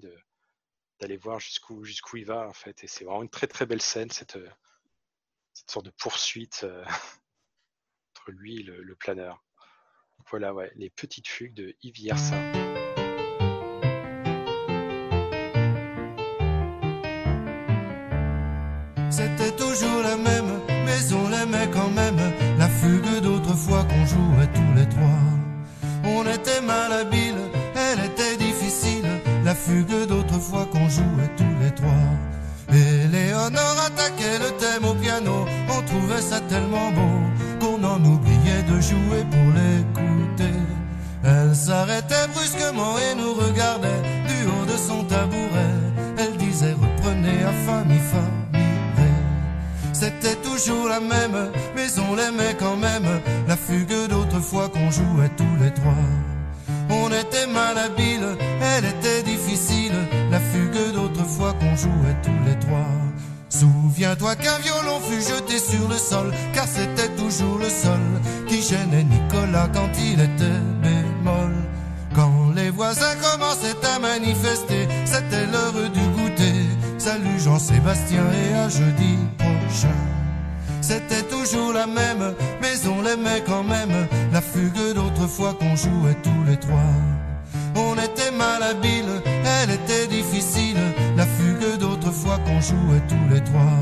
d'aller voir jusqu'où jusqu'où il va en fait. Et c'est vraiment une très très belle scène, cette, euh, cette sorte de poursuite euh, entre lui et le, planeur. Voilà, ouais, les petites fugues de Yves Yersin.
Jouait tous les trois. Et Léonore attaquait le thème au piano. On trouvait ça tellement beau qu'on en oubliait de jouer pour l'écouter. Elle s'arrêtait brusquement et nous regardait du haut de son tabouret. Elle disait reprenez à ré. C'était toujours la même, mais on l'aimait quand même. La fugue d'autrefois qu'on jouait tous les trois. On était mal habile, elle était difficile. La fugue d'autrefois qu'on jouait tous les trois. Souviens-toi qu'un violon fut jeté sur le sol, car c'était toujours le sol qui gênait Nicolas quand il était bémol. Quand les voisins commençaient à manifester, c'était l'heure du goûter. Salut Jean-Sébastien et à jeudi prochain. C'était toujours la même, mais on l'aimait quand même. La fugue d'autrefois qu'on jouait tous les trois. On était malhabiles, elle était difficile. La fugue d'autrefois qu'on jouait tous les trois.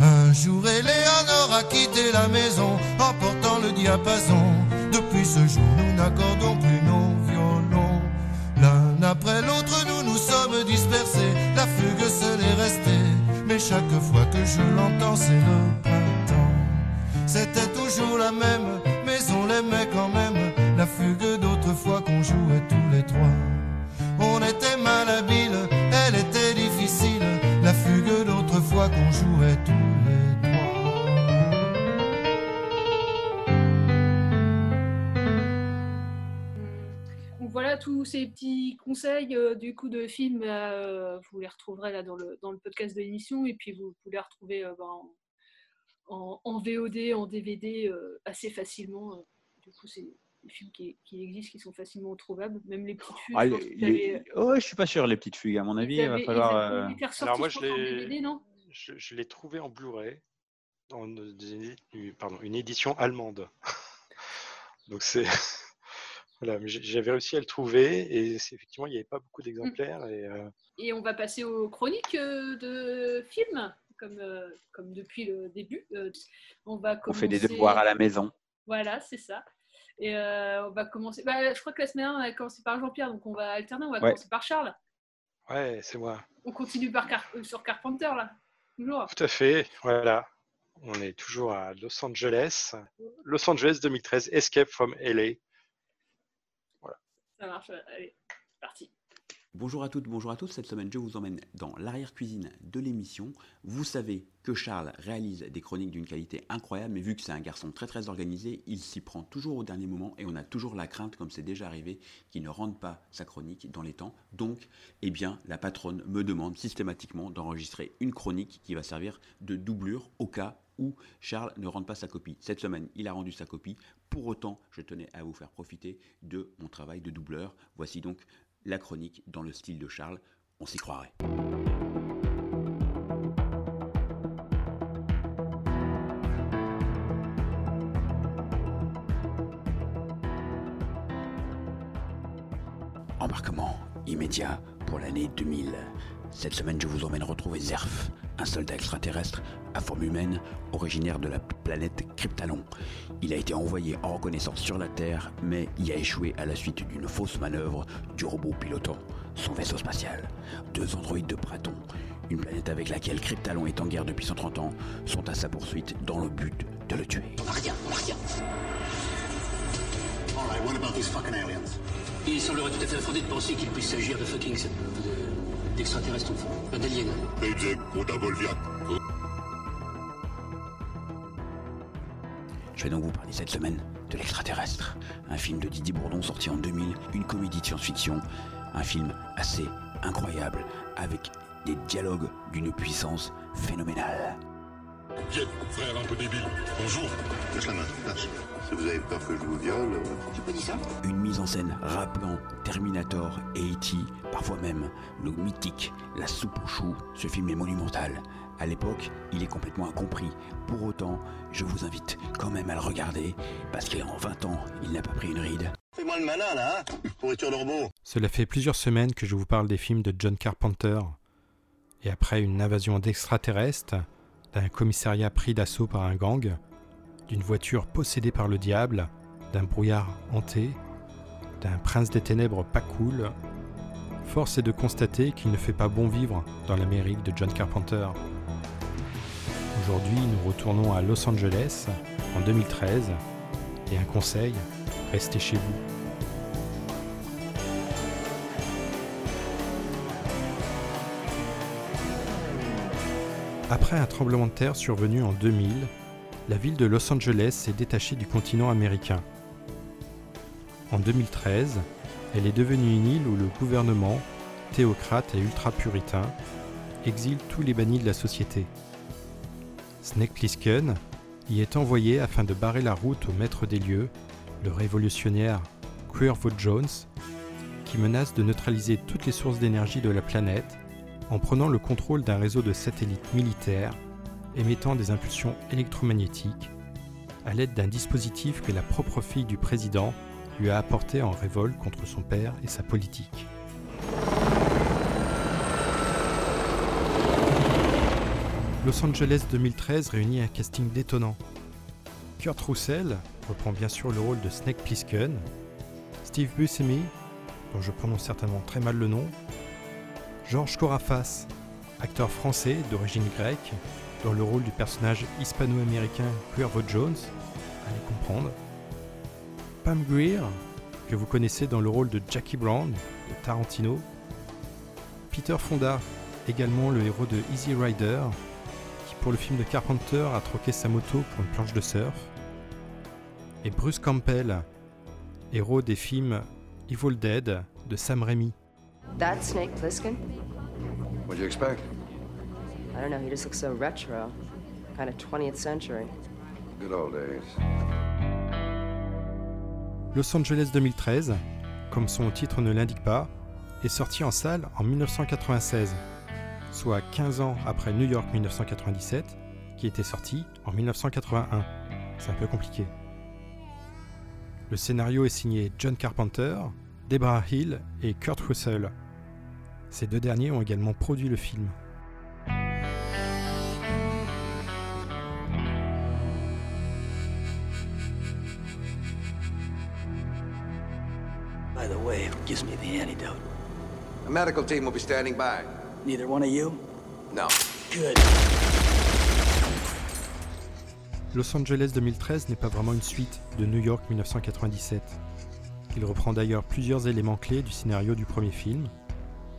Un jour, Eleanor a quitté la maison en portant le diapason. Depuis ce jour, nous n'accordons plus nos violons. L'un après l'autre, nous nous sommes dispersés. La fugue seule est restée. Mais chaque fois que je l'entends, c'est le. C'était toujours la même, mais on l'aimait quand même. La fugue d'autrefois qu'on jouait tous les trois. On était malhabiles, elle était difficile. La fugue d'autrefois qu'on jouait tous les trois.
Voilà tous ces petits conseils euh, du coup de films, euh, vous les retrouverez là dans le, dans le podcast de l'émission et puis vous pouvez les retrouver euh, ben, en, VOD, en DVD euh, assez facilement. euh. Du coup, c'est des films qui, qui existent, qui sont facilement trouvables, même les petites fugues.
Ah, les- les- oh, je suis pas sûr, les petites fugues. À mon avis, il va falloir. euh,
Alors moi,
je
l'ai, je, je l'ai trouvé en Blu-ray, une- pardon, une édition allemande. Donc c'est voilà, j'avais réussi à le trouver et c'est effectivement il n'y avait pas beaucoup d'exemplaires et euh,
Et on va passer aux chroniques de films, comme, euh, comme depuis le début. Euh, on va
On fait des devoirs à la maison.
Voilà, c'est ça. Et euh, on va commencer. Bah, je crois que la semaine dernière, on a commencé par Jean-Pierre, donc on va alterner. On va
Ouais.
commencer par Charles.
ouais, c'est moi.
On continue par Car- euh, sur Carpenter, là. Toujours.
Tout à fait, voilà. On est toujours à Los Angeles. Los Angeles 2013, Escape from LA.
Ça marche. Allez, c'est parti.
Bonjour à toutes, bonjour à tous. Cette semaine, je vous emmène dans l'arrière-cuisine de l'émission. Vous savez que Charles réalise des chroniques d'une qualité incroyable, mais vu que c'est un garçon très très organisé, il s'y prend toujours au dernier moment et on a toujours la crainte, comme c'est déjà arrivé, qu'il ne rende pas sa chronique dans les temps. Donc, eh bien, la patronne me demande systématiquement d'enregistrer une chronique qui va servir de doublure au cas où Charles ne rende pas sa copie. Cette semaine, il a rendu sa copie. Pour autant, je tenais à vous faire profiter de mon travail de doubleur. Voici donc la chronique dans le style de Charles. On s'y croirait. Embarquement immédiat pour l'année 2000. Cette semaine, je vous emmène retrouver Zerf, un soldat extraterrestre à forme humaine, originaire de la planète Kryptalon. Il a été envoyé en reconnaissance sur la Terre, mais y a échoué à la suite d'une fausse manœuvre du robot pilotant son vaisseau spatial. Deux androïdes de Praton, une planète avec laquelle Kryptalon est en guerre depuis 130 ans, sont à sa poursuite dans le but de le tuer.
Rien, rien. Alright, what about these fucking aliens? Il semblerait tout à fait fondé de penser qu'il puisse s'agir de fucking d'extraterrestres au fond.
Je vais donc vous parler cette semaine de l'extraterrestre, un film de Didier Bourdon sorti en 2000, une comédie de science-fiction, un film assez incroyable avec des dialogues d'une puissance phénoménale.
Viens, frère un peu débile. Bonjour. Lâche la main, lâche. Si vous avez peur que je vous viole, j'ai pas dit ça.
Une mise en scène rappelant Terminator et E.T., parfois même le mythique La soupe aux choux, ce film est monumental. À l'époque, il est complètement incompris. Pour autant, je vous invite quand même à le regarder, parce qu'en 20 ans, il n'a pas pris une ride.
Fais-moi le malin, là, hein Pourriture de robot.
Cela fait plusieurs semaines que je vous parle des films de John Carpenter. Et après une invasion d'extraterrestres, d'un commissariat pris d'assaut par un gang, d'une voiture possédée par le diable, d'un brouillard hanté, d'un prince des ténèbres pas cool, force est de constater qu'il ne fait pas bon vivre dans l'Amérique de John Carpenter. Aujourd'hui, nous retournons à Los Angeles en 2013 et un conseil, restez chez vous. Après un tremblement de terre survenu en 2000, la ville de Los Angeles s'est détachée du continent américain. En 2013, elle est devenue une île où le gouvernement, théocrate et ultra-puritain, exile tous les bannis de la société. Snake Plissken y est envoyé afin de barrer la route au maître des lieux, le révolutionnaire Cuervo Jones, qui menace de neutraliser toutes les sources d'énergie de la planète en prenant le contrôle d'un réseau de satellites militaires émettant des impulsions électromagnétiques à l'aide d'un dispositif que la propre fille du président lui a apporté en révolte contre son père et sa politique. Los Angeles 2013 réunit un casting détonnant. Kurt Russell reprend bien sûr le rôle de Snake Plissken, Steve Buscemi, dont je prononce certainement très mal le nom, Georges Corafas, acteur français d'origine grecque, dans le rôle du personnage hispano-américain Cuervo Jones, allez comprendre, Pam Grier, que vous connaissez dans le rôle de Jackie Brown de Tarantino, Peter Fonda, également le héros de Easy Rider, qui pour le film de Carpenter a troqué sa moto pour une planche de surf, et Bruce Campbell, héros des films Evil Dead de Sam Raimi.
That Snake Plissken?
What'd you expect?
I don't know, he just looks so retro. Kind of 20th century.
Good old days.
Los Angeles 2013, comme son titre ne l'indique pas, est sorti en salle en 1996, soit 15 ans après New York 1997, qui était sorti en 1981. C'est un peu compliqué. Le scénario est signé John Carpenter, Deborah Hill et Kurt Russell. Ces deux derniers ont également produit le film.
By the way, who gives me the antidote?
A medical team will be standing by.
Neither one of you?
No.
Good.
Los Angeles 2013 n'est pas vraiment une suite de New York 1997. Il reprend d'ailleurs plusieurs éléments clés du scénario du premier film,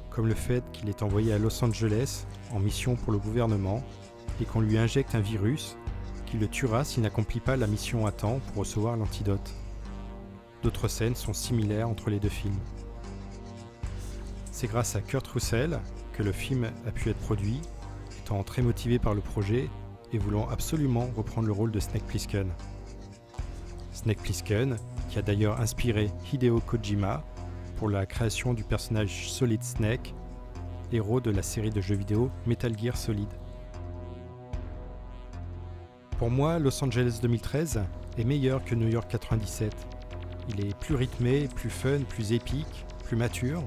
comme le fait qu'il est envoyé à Los Angeles en mission pour le gouvernement et qu'on lui injecte un virus qui le tuera s'il n'accomplit pas la mission à temps pour recevoir l'antidote. D'autres scènes sont similaires entre les deux films. C'est grâce à Kurt Russell que le film a pu être produit, étant très motivé par le projet et voulant absolument reprendre le rôle de Snake Plissken. Snake Plissken, qui a d'ailleurs inspiré Hideo Kojima pour la création du personnage Solid Snake, héros de la série de jeux vidéo Metal Gear Solid. Pour moi, Los Angeles 2013 est meilleur que New York 97. Il est plus rythmé, plus fun, plus épique, plus mature.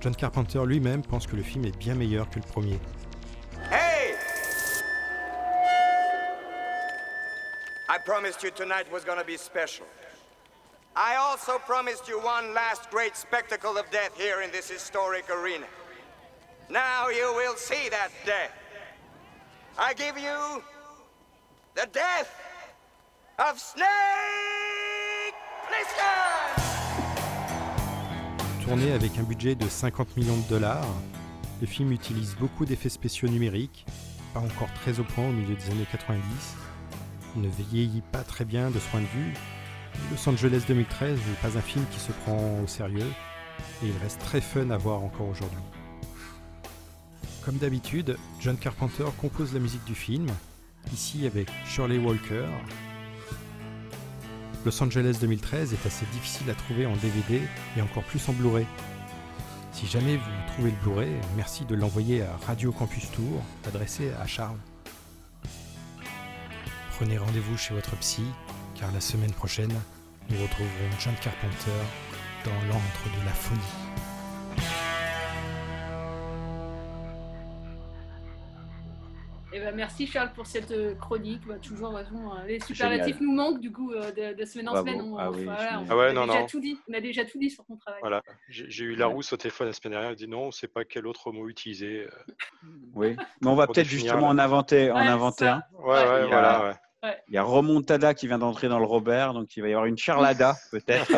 John Carpenter lui-même pense que le film est bien meilleur que le premier.
Hey! I promised you tonight was be special. I also promised you one last great spectacle of death here in this historic arena. Now you will see that death. I give you the death of Snake Plissken!
Tourné avec un budget de 50 millions de dollars, le film utilise beaucoup d'effets spéciaux numériques, pas encore très au point au milieu des années 90. Il ne vieillit pas très bien de ce point de vue. Los Angeles 2013 n'est pas un film qui se prend au sérieux et il reste très fun à voir encore aujourd'hui. Comme d'habitude, John Carpenter compose la musique du film, ici avec Shirley Walker. Los Angeles 2013 est assez difficile à trouver en DVD et encore plus en Blu-ray. Si jamais vous trouvez le Blu-ray, merci de l'envoyer à Radio Campus Tour, adressé à Charles. Prenez rendez-vous chez votre psy, car la semaine prochaine, nous retrouverons John Carpenter dans l'antre de la folie.
Eh ben, merci Charles pour cette euh, chronique. Bah, toujours, façon, euh, les superlatifs nous manquent du coup euh, de, de semaine en
Bravo.
semaine. On,
Ah oui,
voilà,
je-
on
Ah ouais,
a
non,
déjà
non.
tout dit. On a déjà tout dit sur ton travail.
Voilà, j'ai eu Larousse au téléphone la semaine dernière, il dit non, on ne sait pas quel autre mot utiliser.
Oui, mais on va peut-être justement
la-
en inventer, en
Ouais,
inventer un.
Ouais, ouais, voilà, ouais.
Ouais.
Il y a Remontada qui vient d'entrer dans le Robert, donc il va y avoir une charlada peut-être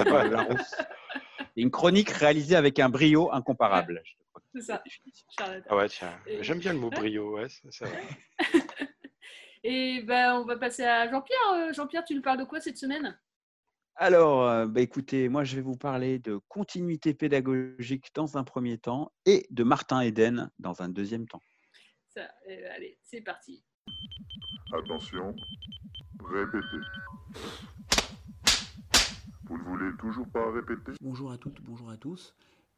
une chronique réalisée avec un brio incomparable.
C'est ça.
Ah ouais, tiens,
Et-
j'aime bien le mot brio, ouais, ça.
Et ben, on va passer à Jean-Pierre. Euh, Jean-Pierre, tu nous parles de quoi cette semaine?
Alors, euh, bah, écoutez, moi je vais vous parler de continuité pédagogique dans un premier temps et de Martin Eden dans un deuxième temps.
Ça, euh, Allez, c'est parti.
Attention, répétez. Vous ne voulez toujours pas répéter?
Bonjour à toutes, bonjour à tous.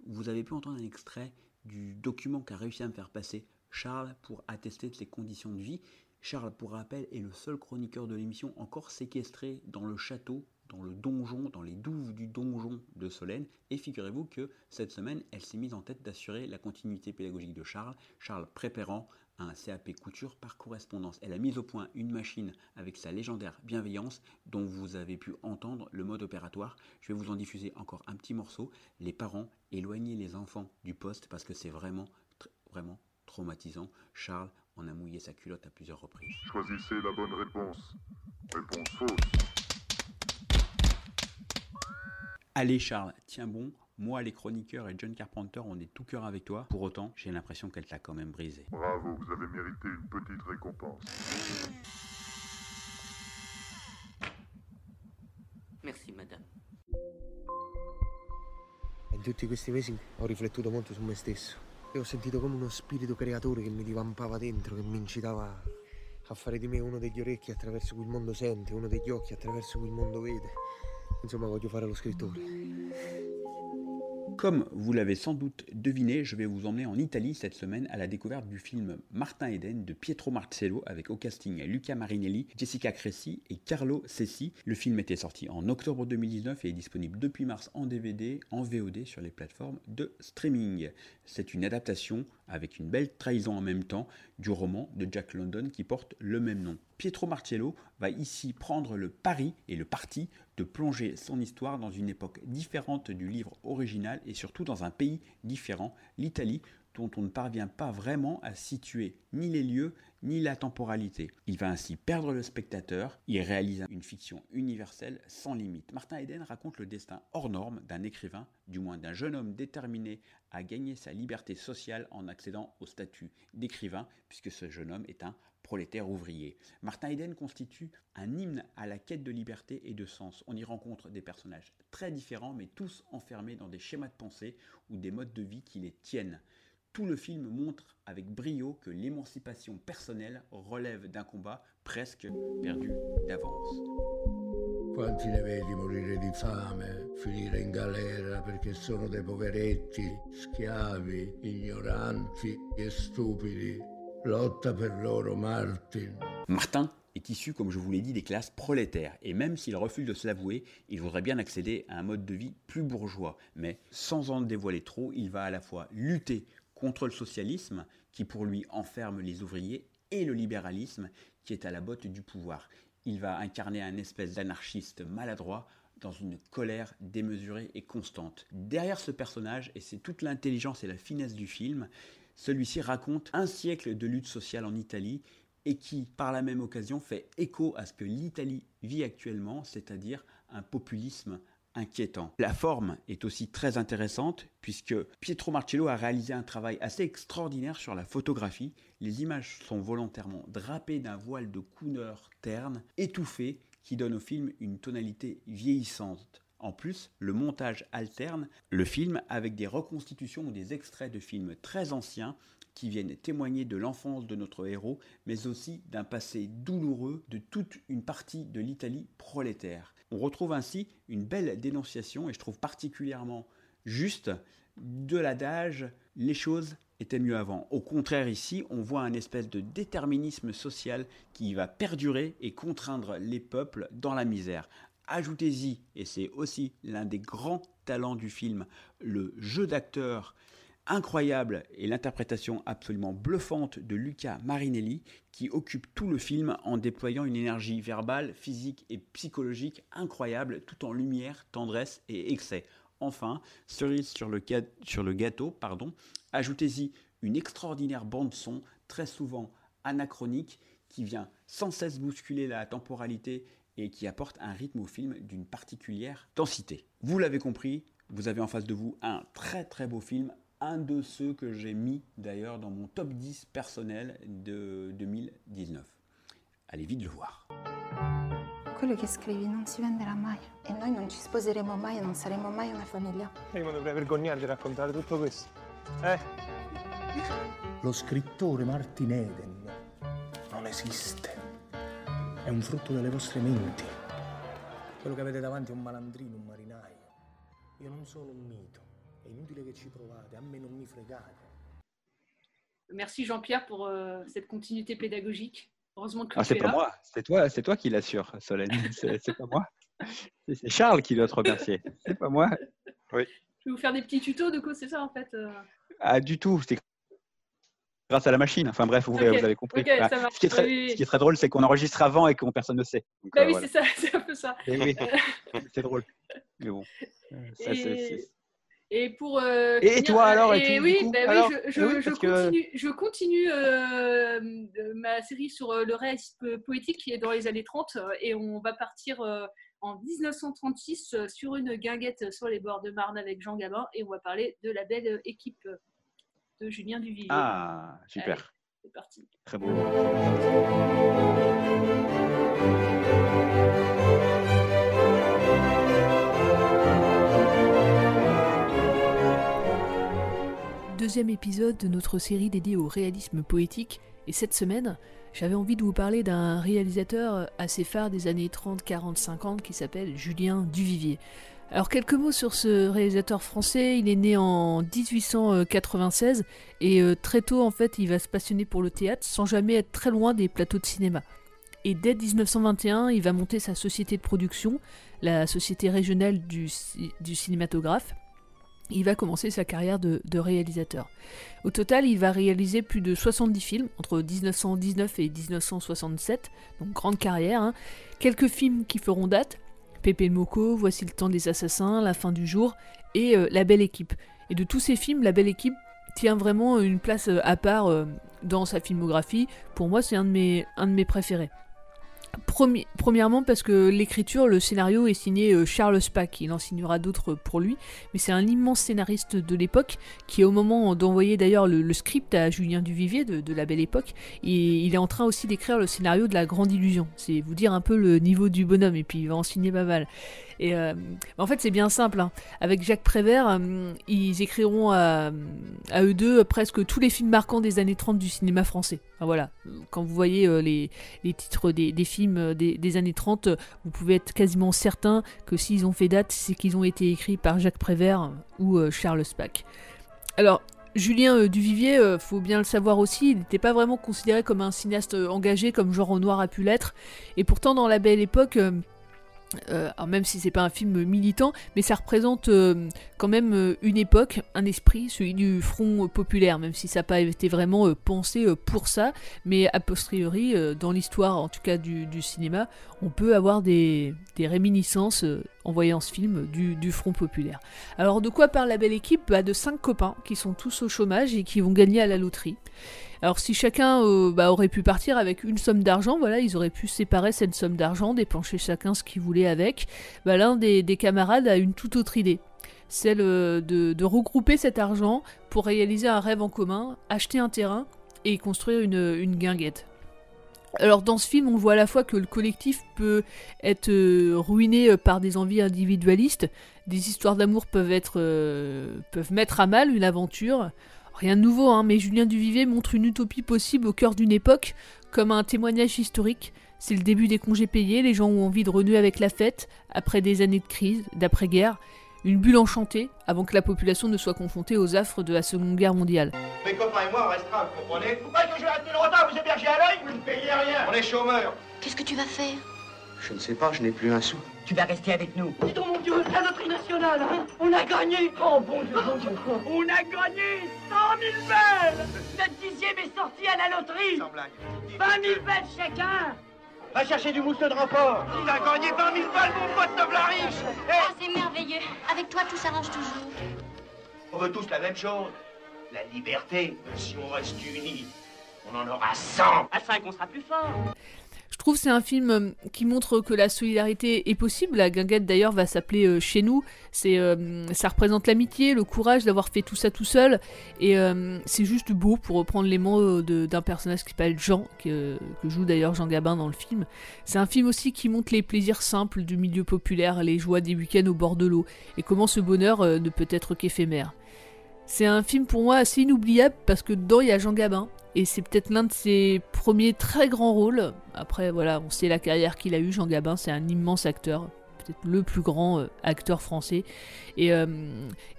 Vous avez pu entendre un extrait du document qu'a réussi à me faire passer Charles pour attester de ses conditions de vie. Charles, pour rappel, est le seul chroniqueur de l'émission encore séquestré dans le château, dans le donjon, dans les douves du donjon de Solène. Et figurez-vous que cette semaine, elle s'est mise en tête d'assurer la continuité pédagogique de Charles, Charles préparant un CAP couture par correspondance. Elle a mis au point une machine avec sa légendaire bienveillance dont vous avez pu entendre le mode opératoire. Je vais vous en diffuser encore un petit morceau. Les parents, éloignez les enfants du poste parce que c'est vraiment, vraiment traumatisant. Charles en a mouillé sa culotte à plusieurs reprises.
Choisissez la bonne réponse. Réponse fausse.
Allez Charles, tiens bon, moi les chroniqueurs et John Carpenter on est tout cœur avec toi. Pour autant, j'ai l'impression qu'elle t'a quand même brisé.
Bravo, vous avez mérité une petite récompense.
Merci, madame.
In tutti questi mesi ho riflettuto molto su me stesso e ho sentito come uno spirito creatore che mi divampava dentro, che mi incitava a fare di me uno degli orecchi attraverso cui il mondo sente, uno degli occhi attraverso cui il mondo vede. Insomma, voglio fare lo scrittore.
Comme vous l'avez sans doute deviné, je vais vous emmener en Italie cette semaine à la découverte du film Martin Eden de Pietro Marcello avec au casting Luca Marinelli, Jessica Cresci et Carlo Cessi. Le film était sorti en octobre 2019 et est disponible depuis mars en DVD, en VOD sur les plateformes de streaming. C'est une adaptation avec une belle trahison en même temps du roman de Jack London qui porte le même nom. Pietro Marcello va ici prendre le pari et le parti de plonger son histoire dans une époque différente du livre original et surtout dans un pays différent, l'Italie, dont on ne parvient pas vraiment à situer ni les lieux ni la temporalité. Il va ainsi perdre le spectateur, il réalise une fiction universelle sans limite. Martin Eden raconte le destin hors norme d'un écrivain, du moins d'un jeune homme déterminé à gagner sa liberté sociale en accédant au statut d'écrivain, puisque ce jeune homme est un prolétaire ouvrier. Martin Eden constitue un hymne à la quête de liberté et de sens. On y rencontre des personnages très différents, mais tous enfermés dans des schémas de pensée ou des modes de vie qui les tiennent. Tout le film montre avec brio que l'émancipation personnelle relève d'un combat presque perdu d'avance.
Quanti ne vedi morire di fame, finire in galera perché sono dei poveretti, schiavi, ignoranti e stupidi. Lotta per loro, Martin.
Martin est issu, comme je vous l'ai dit, des classes prolétaires, et même s'il refuse de se l'avouer, il voudrait bien accéder à un mode de vie plus bourgeois. Mais sans en dévoiler trop, il va à la fois lutter contre le socialisme, qui pour lui enferme les ouvriers, et le libéralisme, qui est à la botte du pouvoir. Il va incarner un espèce d'anarchiste maladroit dans une colère démesurée et constante. Derrière ce personnage, et c'est toute l'intelligence et la finesse du film, celui-ci raconte un siècle de lutte sociale en Italie et qui, par la même occasion, fait écho à ce que l'Italie vit actuellement, c'est-à-dire un populisme La forme est aussi très intéressante puisque Pietro Marcello a réalisé un travail assez extraordinaire sur la photographie. Les images sont volontairement drapées d'un voile de couleur terne, étouffé, qui donne au film une tonalité vieillissante. En plus, le montage alterne le film avec des reconstitutions ou des extraits de films très anciens qui viennent témoigner de l'enfance de notre héros, mais aussi d'un passé douloureux de toute une partie de l'Italie prolétaire. On retrouve ainsi une belle dénonciation, et je trouve particulièrement juste, de l'adage les choses étaient mieux avant. Au contraire, ici, on voit un espèce de déterminisme social qui va perdurer et contraindre les peuples dans la misère. Ajoutez-y, et c'est aussi l'un des grands talents du film, le jeu d'acteur incroyable et l'interprétation absolument bluffante de Luca Marinelli qui occupe tout le film en déployant une énergie verbale, physique et psychologique incroyable tout en lumière, tendresse et excès. Enfin, cerise sur le, gâteau, ajoutez-y une extraordinaire bande son très souvent anachronique qui vient sans cesse bousculer la temporalité et qui apporte un rythme au film d'une particulière densité. Vous l'avez compris, vous avez en face de vous un très très beau film, un de ceux que j'ai mis d'ailleurs dans mon top 10 personnel de 2019. Allez vite le voir.
Quello che scrivi non si venderà mai e noi non ci sposeremo mai e non saremo mai una famiglia.
Io mi dovrei vergognare di raccontare tutto questo. Eh?
Lo scrittore Martin Eden non esiste. È un frutto delle vostre menti. Quello che avete davanti è un malandrino, un marinaio. Io non sono un mito. È inutile che ci provate, a me non mi fregate.
Merci Jean-Pierre pour euh, cette continuité pédagogique. Heureusement que
Ah, c'est
es
pas
là.
moi, c'est toi, c'est toi qui l'assure, Solène. C'est c'est pas moi. C'est c'est Charles qui doit te remercier. C'est pas moi.
Oui.
Je vais vous faire des petits tutos, de quoi c'est ça en fait euh.
Ah, du tout. C'est grâce à la machine. Enfin bref, vous,
Ok,
vous avez compris.
ok, ça marche.
ce, qui est très,
Oui, oui,
ce qui est très drôle, c'est qu'on enregistre avant et qu'on personne ne sait. Donc,
Bah
euh,
oui,
voilà.
c'est ça, c'est un peu ça.
Et oui, c'est drôle. Mais bon. ça, c'est-
Et,
c'est-
et pour. euh,
Et
finir,
toi,
euh,
alors, et
et
tout,
oui,
coup
bah oui,
Alors
je, je-
oui,
je
que-
continue, je continue euh, euh, ma série sur euh, le réalisme poétique qui est dans les années 30 euh, et on va partir euh, en 1936 euh, sur une guinguette sur les bords de Marne avec Jean Gabin et on va parler de la belle équipe de Julien Duvivier.
Ah, super.
C'est parti.
Très beau.
Deuxième épisode de notre série dédiée au réalisme poétique, et cette semaine, j'avais envie de vous parler d'un réalisateur assez phare des années 30, 40, 50 qui s'appelle Julien Duvivier. Alors quelques mots sur ce réalisateur français, il est né en 1896 et euh, très tôt en fait il va se passionner pour le théâtre sans jamais être très loin des plateaux de cinéma. Et dès 1921, il va monter sa société de production, la Société régionale du, ci- du cinématographe. Il va commencer sa carrière de, réalisateur. Au total, il va réaliser plus de 70 films entre 1919 et 1967, donc grande carrière. hein. Quelques films qui feront date Pépé le Moco, Voici le temps des assassins, La fin du jour et euh, La belle équipe. Et de tous ces films, La belle équipe tient vraiment une place euh, à part euh, dans sa filmographie. Pour moi, c'est un un de mes préférés. Premi- premièrement parce que l'écriture, le scénario est signé euh, Charles Spack, il en signera d'autres pour lui, mais c'est un immense scénariste de l'époque qui au moment d'envoyer d'ailleurs le, script à Julien Duvivier de, de la belle époque, et il est en train aussi d'écrire le scénario de la grande illusion. C'est vous dire un peu le niveau du bonhomme, et puis il va en signer pas mal. Et euh, en fait c'est bien simple, hein. avec Jacques Prévert, euh, ils écriront à eux deux presque tous les films marquants des années 30 du cinéma français. Voilà, quand vous voyez euh, les, titres des, films euh, des, années 30, euh, vous pouvez être quasiment certain que s'ils ont fait date, c'est qu'ils ont été écrits par Jacques Prévert ou euh, Charles Spack. Alors, Julien Duvivier, faut bien le savoir aussi, il n'était pas vraiment considéré comme un cinéaste engagé comme Jean Renoir a pu l'être, et pourtant dans la belle époque, euh, même si c'est pas un film militant, mais ça représente euh, quand même euh, une époque, un esprit, celui du Front populaire, même si ça n'a pas été vraiment pensé pour ça, mais a posteriori, dans l'histoire en tout cas du, cinéma, on peut avoir des, réminiscences en voyant ce film du, du Front populaire. Alors de quoi parle la belle équipe? Bah, De cinq copains qui sont tous au chômage et qui vont gagner à la loterie. Alors si chacun euh, bah, aurait pu partir avec une somme d'argent, voilà, ils auraient pu séparer cette somme d'argent, dépenser chacun ce qu'il voulait avec. Bah, L'un des, des camarades a une toute autre idée, celle euh, de, de regrouper cet argent pour réaliser un rêve en commun, acheter un terrain et construire une guinguette. Alors dans ce film, on voit à la fois que le collectif peut être euh, ruiné euh, par des envies individualistes, des histoires d'amour peuvent être euh, peuvent mettre à mal une aventure. Rien de nouveau, hein, mais Julien Duvivier montre une utopie possible au cœur d'une époque, comme un témoignage historique. C'est le début des congés payés, les gens ont envie de renouer avec la fête, après des années de crise, d'après-guerre, une bulle enchantée, avant que la population ne soit confrontée aux affres de la Seconde Guerre mondiale.
Mes copains et moi, on restera, vous comprenez Vous croyez que je vais rester longtemps vous héberger à l'œil Vous ne payez rien On est chômeurs
Qu'est-ce que tu vas faire
Je ne sais pas, je n'ai plus un sou.
Tu vas rester avec nous.
Dis donc, mon Dieu, la loterie nationale hein On a gagné Oh, bon Dieu, bon Dieu On a gagné 100 000 belles
Notre dixième est sorti à la loterie.
Sans blague.
20 000 belles chacun.
Va chercher du mousse de rapport Il a gagné 20 000 balles, mon pote de riche
Ah, c'est merveilleux. Avec toi, tout s'arrange toujours.
On veut tous la même chose. La liberté. Si on reste unis, on en aura 100
À 5, on sera plus fort.
Je trouve c'est un film euh, qui montre que la solidarité est possible. La guinguette d'ailleurs va s'appeler euh, Chez nous. C'est, euh, ça représente l'amitié, le courage d'avoir fait tout ça tout seul. Et c'est juste beau pour reprendre les mots d'un personnage qui s'appelle Jean, que, que joue d'ailleurs Jean Gabin dans le film. C'est un film aussi qui montre les plaisirs simples du milieu populaire, les joies des week-ends au bord de l'eau, et comment ce bonheur ne peut être qu'éphémère. C'est un film pour moi assez inoubliable parce que dedans il y a Jean Gabin et c'est peut-être l'un de ses premiers très grands rôles. Après voilà, on sait la carrière qu'il a eu Jean Gabin, c'est un immense acteur, peut-être le plus grand euh, acteur français. Et, euh,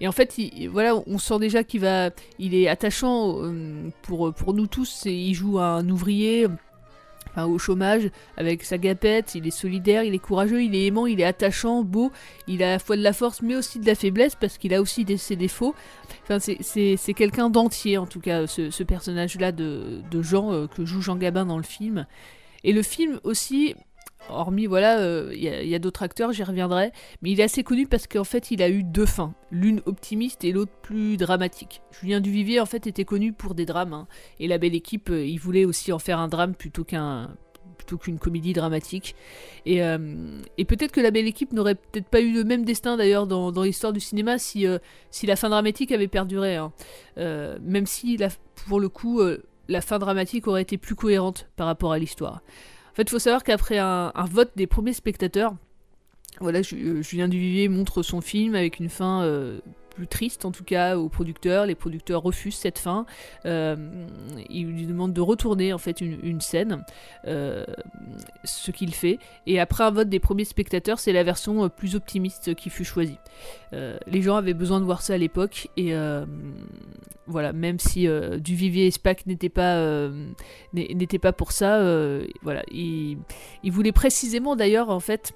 en fait, il- voilà, on sent déjà qu'il va, il est attachant euh, pour, pour nous tous. Et il joue un ouvrier. Au chômage, avec sa gapette, il est solidaire, il est courageux, il est aimant, il est attachant, beau, il a à la fois de la force mais aussi de la faiblesse parce qu'il a aussi ses défauts. C'est- quelqu'un d'entier en tout cas, ce, personnage-là de, de Jean euh, que joue Jean Gabin dans le film. Et le film aussi, hormis voilà, euh, il y a, d'autres acteurs, j'y reviendrai, mais il est assez connu parce qu'en fait il a eu deux fins, l'une optimiste et l'autre plus dramatique. Julien Duvivier en fait était connu pour des drames, hein, et la belle équipe, euh, il voulait aussi en faire un drame plutôt qu'un plutôt qu'une comédie dramatique. Et, euh, et peut-être que la belle équipe n'aurait peut-être pas eu le même destin d'ailleurs dans, dans l'histoire du cinéma si, si la fin dramatique avait perduré. hein. Même si pour le coup la fin dramatique aurait été plus cohérente par rapport à l'histoire. En fait, il faut savoir qu'après un, vote des premiers spectateurs, voilà, euh, Julien Duvivier montre son film avec une fin euh, plus triste en tout cas aux producteurs. Les producteurs refusent cette fin. Euh, ils lui demandent de retourner en fait une, scène, euh, ce qu'il fait. Et après un vote des premiers spectateurs, c'est la version euh, plus optimiste qui fut choisie. Les gens avaient besoin de voir ça à l'époque et voilà, même si Duvivier et Spack n'étaient pas n'étaient pas pour ça, voilà, ils il voulaient précisément d'ailleurs en fait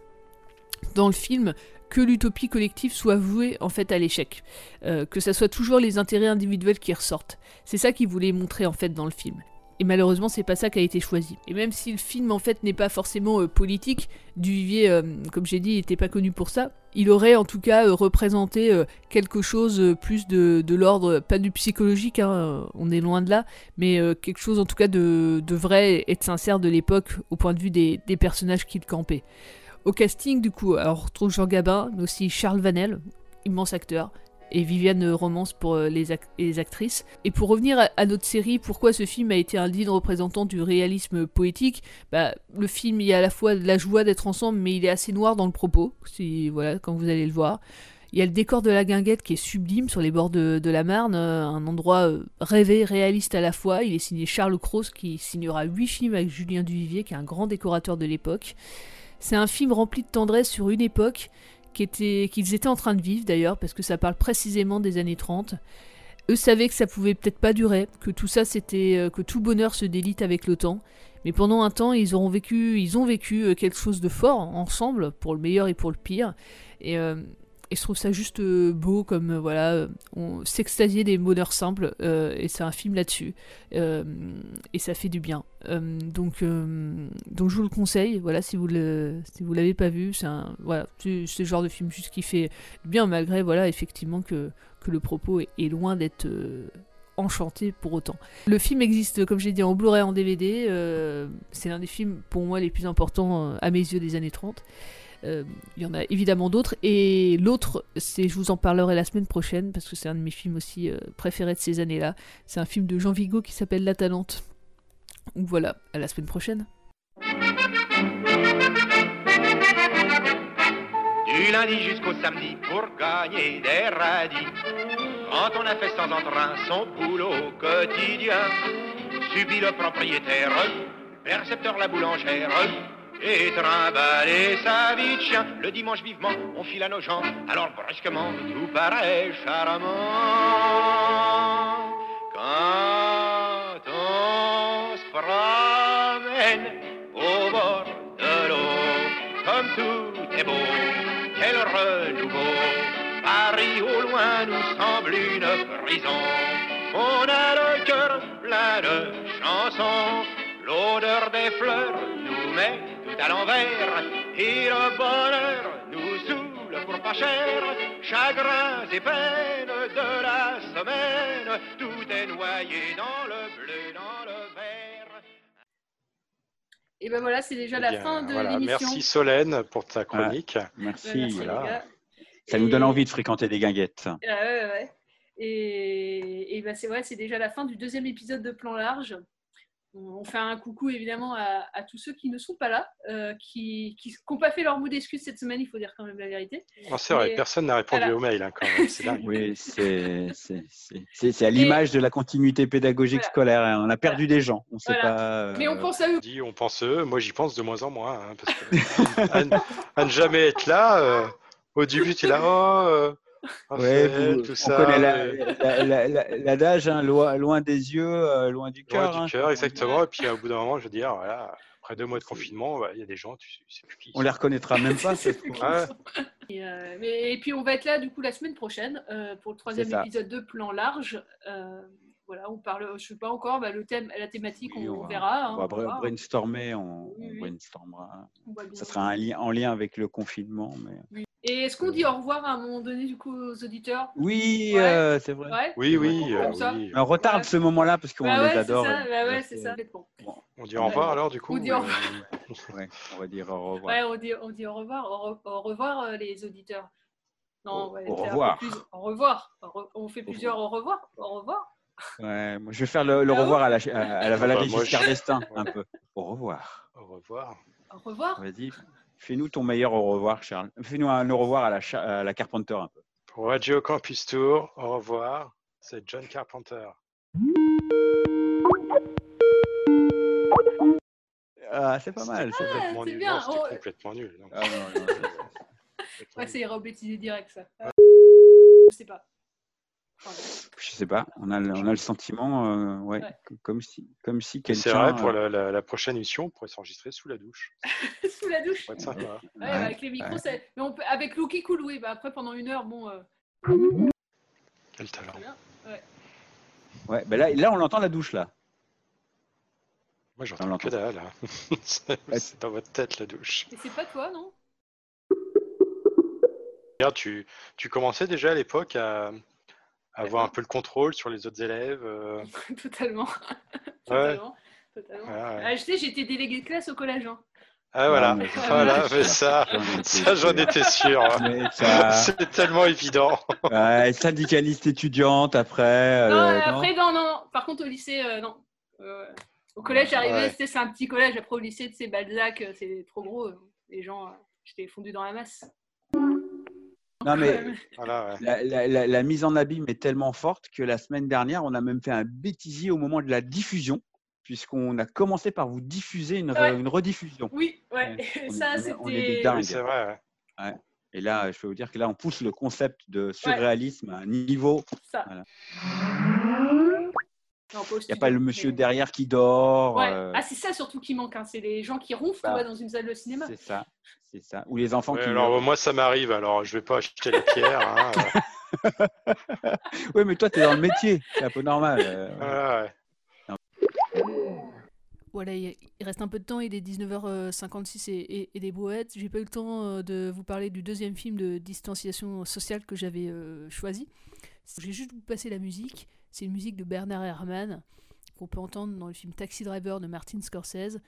dans le film que l'utopie collective soit vouée en fait à l'échec, Euh, que ça soit toujours les intérêts individuels qui ressortent. C'est ça qu'il voulait montrer en fait dans le film. Et malheureusement, c'est pas ça qui a été choisi. Et même si le film fait n'est pas forcément euh, politique, Duvivier, euh, comme j'ai dit, n'était pas connu pour ça. Il aurait en tout cas représenté quelque chose plus de, l'ordre, pas du psychologique, hein, on est loin de là, mais quelque chose en tout cas de, de vrai et de sincère de l'époque au point de vue des, des personnages qu'il campait. Au casting, du coup, alors, on retrouve Jean Gabin, mais aussi Charles Vanel, immense acteur, et Viviane Romance pour euh, les, ac- les actrices. Et pour revenir à, notre série, pourquoi ce film a été un digne représentant du réalisme poétique? Bah, Le film, il y a à la fois de la joie d'être ensemble, mais il est assez noir dans le propos, si, voilà, quand vous allez le voir. Il y a le décor de la guinguette qui est sublime sur les bords de, la Marne, euh, un endroit euh, rêvé, réaliste à la fois. Il est signé Charles Cros qui signera huit films avec Julien Duvivier, qui est un grand décorateur de l'époque. C'est un film rempli de tendresse sur une époque qu'ils étaient en train de vivre d'ailleurs, parce que ça parle précisément des années 30. Eux savaient que ça pouvait peut-être pas durer, que tout ça c'était euh, que tout bonheur se délite avec le temps. Mais pendant un temps, ils auront vécu, ils ont vécu euh, quelque chose de fort ensemble, pour le meilleur et pour le pire. Et, euh, je trouve ça juste beau, comme voilà, on s'extasier des bonheurs simples. et c'est un film là-dessus, et ça fait du bien. Euh, donc, euh, donc je vous le conseille. Voilà, si vous le, si vous l'avez pas vu, c'est un, voilà, le genre de film juste qui fait bien, malgré voilà, effectivement que que le propos est, loin d'être euh, enchanté pour autant. Le film existe, comme j'ai dit, en Blu-ray, en DVD. c'est l'un des films, pour moi, les plus importants à mes yeux des années 30. Euh, Il y en a évidemment d'autres. Et l'autre, c'est, je vous en parlerai la semaine prochaine, parce que c'est un de mes films aussi préférés de ces années-là. C'est un film de Jean Vigo qui s'appelle La Talente. Voilà, à la semaine prochaine.
Du lundi jusqu'au samedi pour gagner des radis. Quand on a fait sans entrain son boulot quotidien, subit le propriétaire, percepteur la boulangère, et trimballer sa vie de chien. Le dimanche vivement, on file à nos gens, alors brusquement tout paraît charmant. Quand prison. On a le cœur plein de chansons. L'odeur des fleurs nous met tout à l'envers. Et le bonheur nous saoule pour pas cher. Chagrins et peines de la semaine. Tout est noyé dans le bleu, dans le vert.
Et ben voilà, c'est déjà
Eh
la fin de
voilà,
l'émission.
Merci Solène pour ta chronique.
Merci.
Merci, les
Voilà.
gars.
Ça nous donne envie de fréquenter des guinguettes.
Ah ouais, ouais, ouais. Et, et ben c'est vrai, c'est déjà la fin du deuxième épisode de Plan Large. on fait un coucou évidemment à, à tous ceux qui ne sont pas là, euh, qui n'ont pas fait leur mot d'excuse cette semaine, il faut dire quand même la vérité.
Non, c'est vrai, personne n'a répondu
voilà.
au mail hein, quand même. C'est dingue.
Oui, c'est à l'image de la continuité pédagogique scolaire. hein. On a perdu des gens. On sait
Voilà.
pas. euh,
Mais on pense à eux.
dit, on pense à eux. Moi, j'y pense de moins en moins. hein, parce que à, ne- à ne jamais être là, euh, au début, tu es là, oh, euh,
Ouais,
Raphaël,
vous-
tout
on
ça.
connaît la-
mais-
la- la- la- l'adage, hein, loin, loin des yeux, euh, loin du
Loin
cœur.
du
hein.
cœur, exactement. Et puis, au bout d'un moment, je veux dire, voilà, après deux mois de confinement, bah, il y a des gens, tu sais plus qui.
On les reconnaîtra même pas.
Ah,
Et, euh, mais- et puis on va être là du coup la semaine prochaine euh, pour le troisième épisode de Plan Large. Voilà, on parle, je sais pas encore, bah, le thème, la thématique, on, on verra. hein,
On va
on
bra- brainstormer, on,
Oui,
on brainstormera.
On
Ça sera un lien, en lien avec le confinement. Mais...
Oui. Et est-ce qu'on dit au revoir à un moment donné du coup aux auditeurs?
Oui,
Ouais.
euh, c'est vrai.
Ouais.
Oui, oui,
Comme
euh, oui.
On retarde ce moment-là parce qu'on
Bah
les adore.
ça, bah ouais,
et
c'est ça. Bon.
On dit au revoir alors, du coup
On dit au
euh,
revoir.
Ouais, on va dire au revoir.
Ouais, on dit, on dit au revoir, au, re- au revoir euh, les auditeurs. Non,
Au-
on
revoir.
plus- Au revoir. On fait plusieurs au revoir. Au revoir.
Ouais, moi, je vais faire le, le revoir à la, à, à la Valérie
bah, moi,
Giscard
je-
d'Estaing, un peu. Au revoir.
Au revoir.
Au revoir.
Vas-y, fais-nous ton meilleur au revoir, Charles. Fais-nous un au revoir à la, à la Carpenter un peu.
Pour Radio Campus Tour, au revoir. C'est John Carpenter.
Ah, c'est pas mal. c'est vrai.
Complètement
c'est
nul.
bien.
Non,
Oh.
complètement nul. non.
Ah, non,
Ouais, c'est rebaptisé direct ça. Je sais pas.
Je sais pas, on a, le- on a le sentiment, euh, ouais,
Ouais.
que- comme si, comme si quelqu'un.
C'est vrai, pour
euh,
la, la- la prochaine émission, on pourrait s'enregistrer sous la douche.
Sous la douche. Ouais,
Ouais,
avec les micros, ça- mais on peut... avec qui coule, oui. Bah après, pendant une heure, bon. euh,
Quel talent.
Ouais.
Ouais, ben là, là, on entend la douche là.
Moi, j'entends que dalle. hein. C'est c'est dans votre tête, la douche.
Et c'est pas toi, non?
Regarde, tu, tu commençais déjà à l'époque à, à avoir un peu le contrôle sur les autres élèves. euh,
Totalement.
Ouais.
Totalement. Totalement.
Ouais, ouais.
Ah, je sais, j'étais déléguée de classe au collège. hein.
Ah voilà,
Ah, mais j'en
voilà,
étais
mais ça, ça j'en étais sûr.
Ça-
C'est tellement évident.
Ouais, syndicaliste étudiante après.
Non,
euh,
euh, après, non, non. Par contre, au lycée, euh, non. Euh, au collège, j'arrivais,
Ouais.
c'était c'est un petit collège. Après, au lycée, c'est Balzac, euh, c'est trop gros. euh, Les gens, euh, j'étais fondu dans la masse.
Non mais
Voilà, ouais.
la, la- la- la mise en abîme est tellement forte que la semaine dernière, on a même fait un bêtisier au moment de la diffusion, puisqu'on a commencé par vous diffuser une, re-
Ouais.
une rediffusion.
Oui, ouais.
On
ça, c'était.
Oui, c'est vrai. ouais.
Ouais. Et là, je peux vous dire que là, on pousse le concept de surréalisme à un niveau.
Ça.
Voilà. Il n'y a pas le monsieur derrière qui dort.
Ouais.
euh,
Ah, c'est ça surtout qui manque. hein. C'est les gens qui ronflent
Bah,
dans une salle de cinéma.
c'est ça, c'est ça. Ou les enfants
Ouais,
qui.
alors moi ça m'arrive, alors je vais pas acheter la pierre. hein, euh,
oui, mais toi, tu es dans le métier, c'est un peu normal. euh,
voilà, ouais.
Voilà, il reste un peu de temps, il est 19h56 et, et- et des brouettes. J'ai pas eu le temps euh, de vous parler du deuxième film de distanciation sociale que j'avais euh, choisi. Je vais juste vous passer la musique. C'est une musique de Bernard Herrmann qu'on peut entendre dans le film Taxi Driver de Martin Scorsese.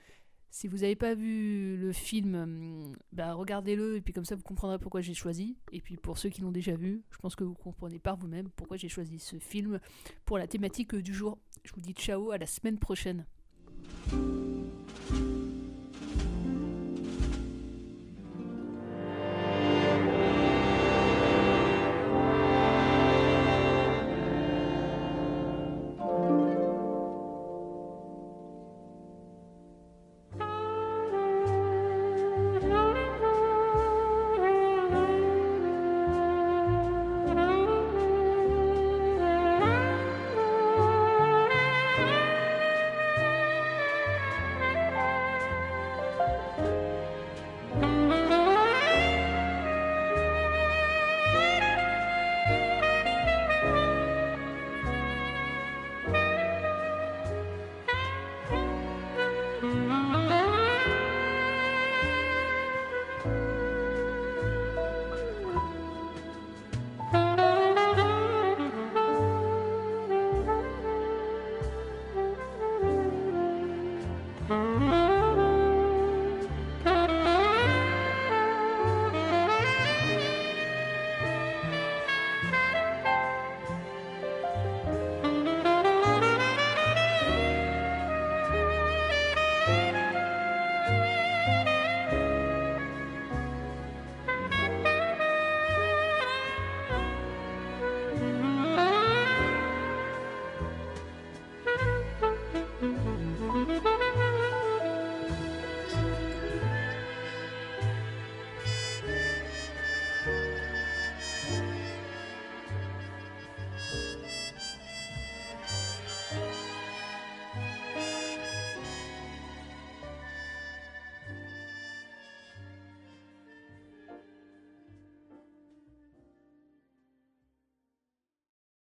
Si vous n'avez pas vu le film, hum, bah regardez-le et puis comme ça vous comprendrez pourquoi j'ai choisi. Et puis pour ceux qui l'ont déjà vu, je pense que vous comprenez par vous-même pourquoi j'ai choisi ce film pour la thématique du jour. Je vous dis ciao, à la semaine prochaine.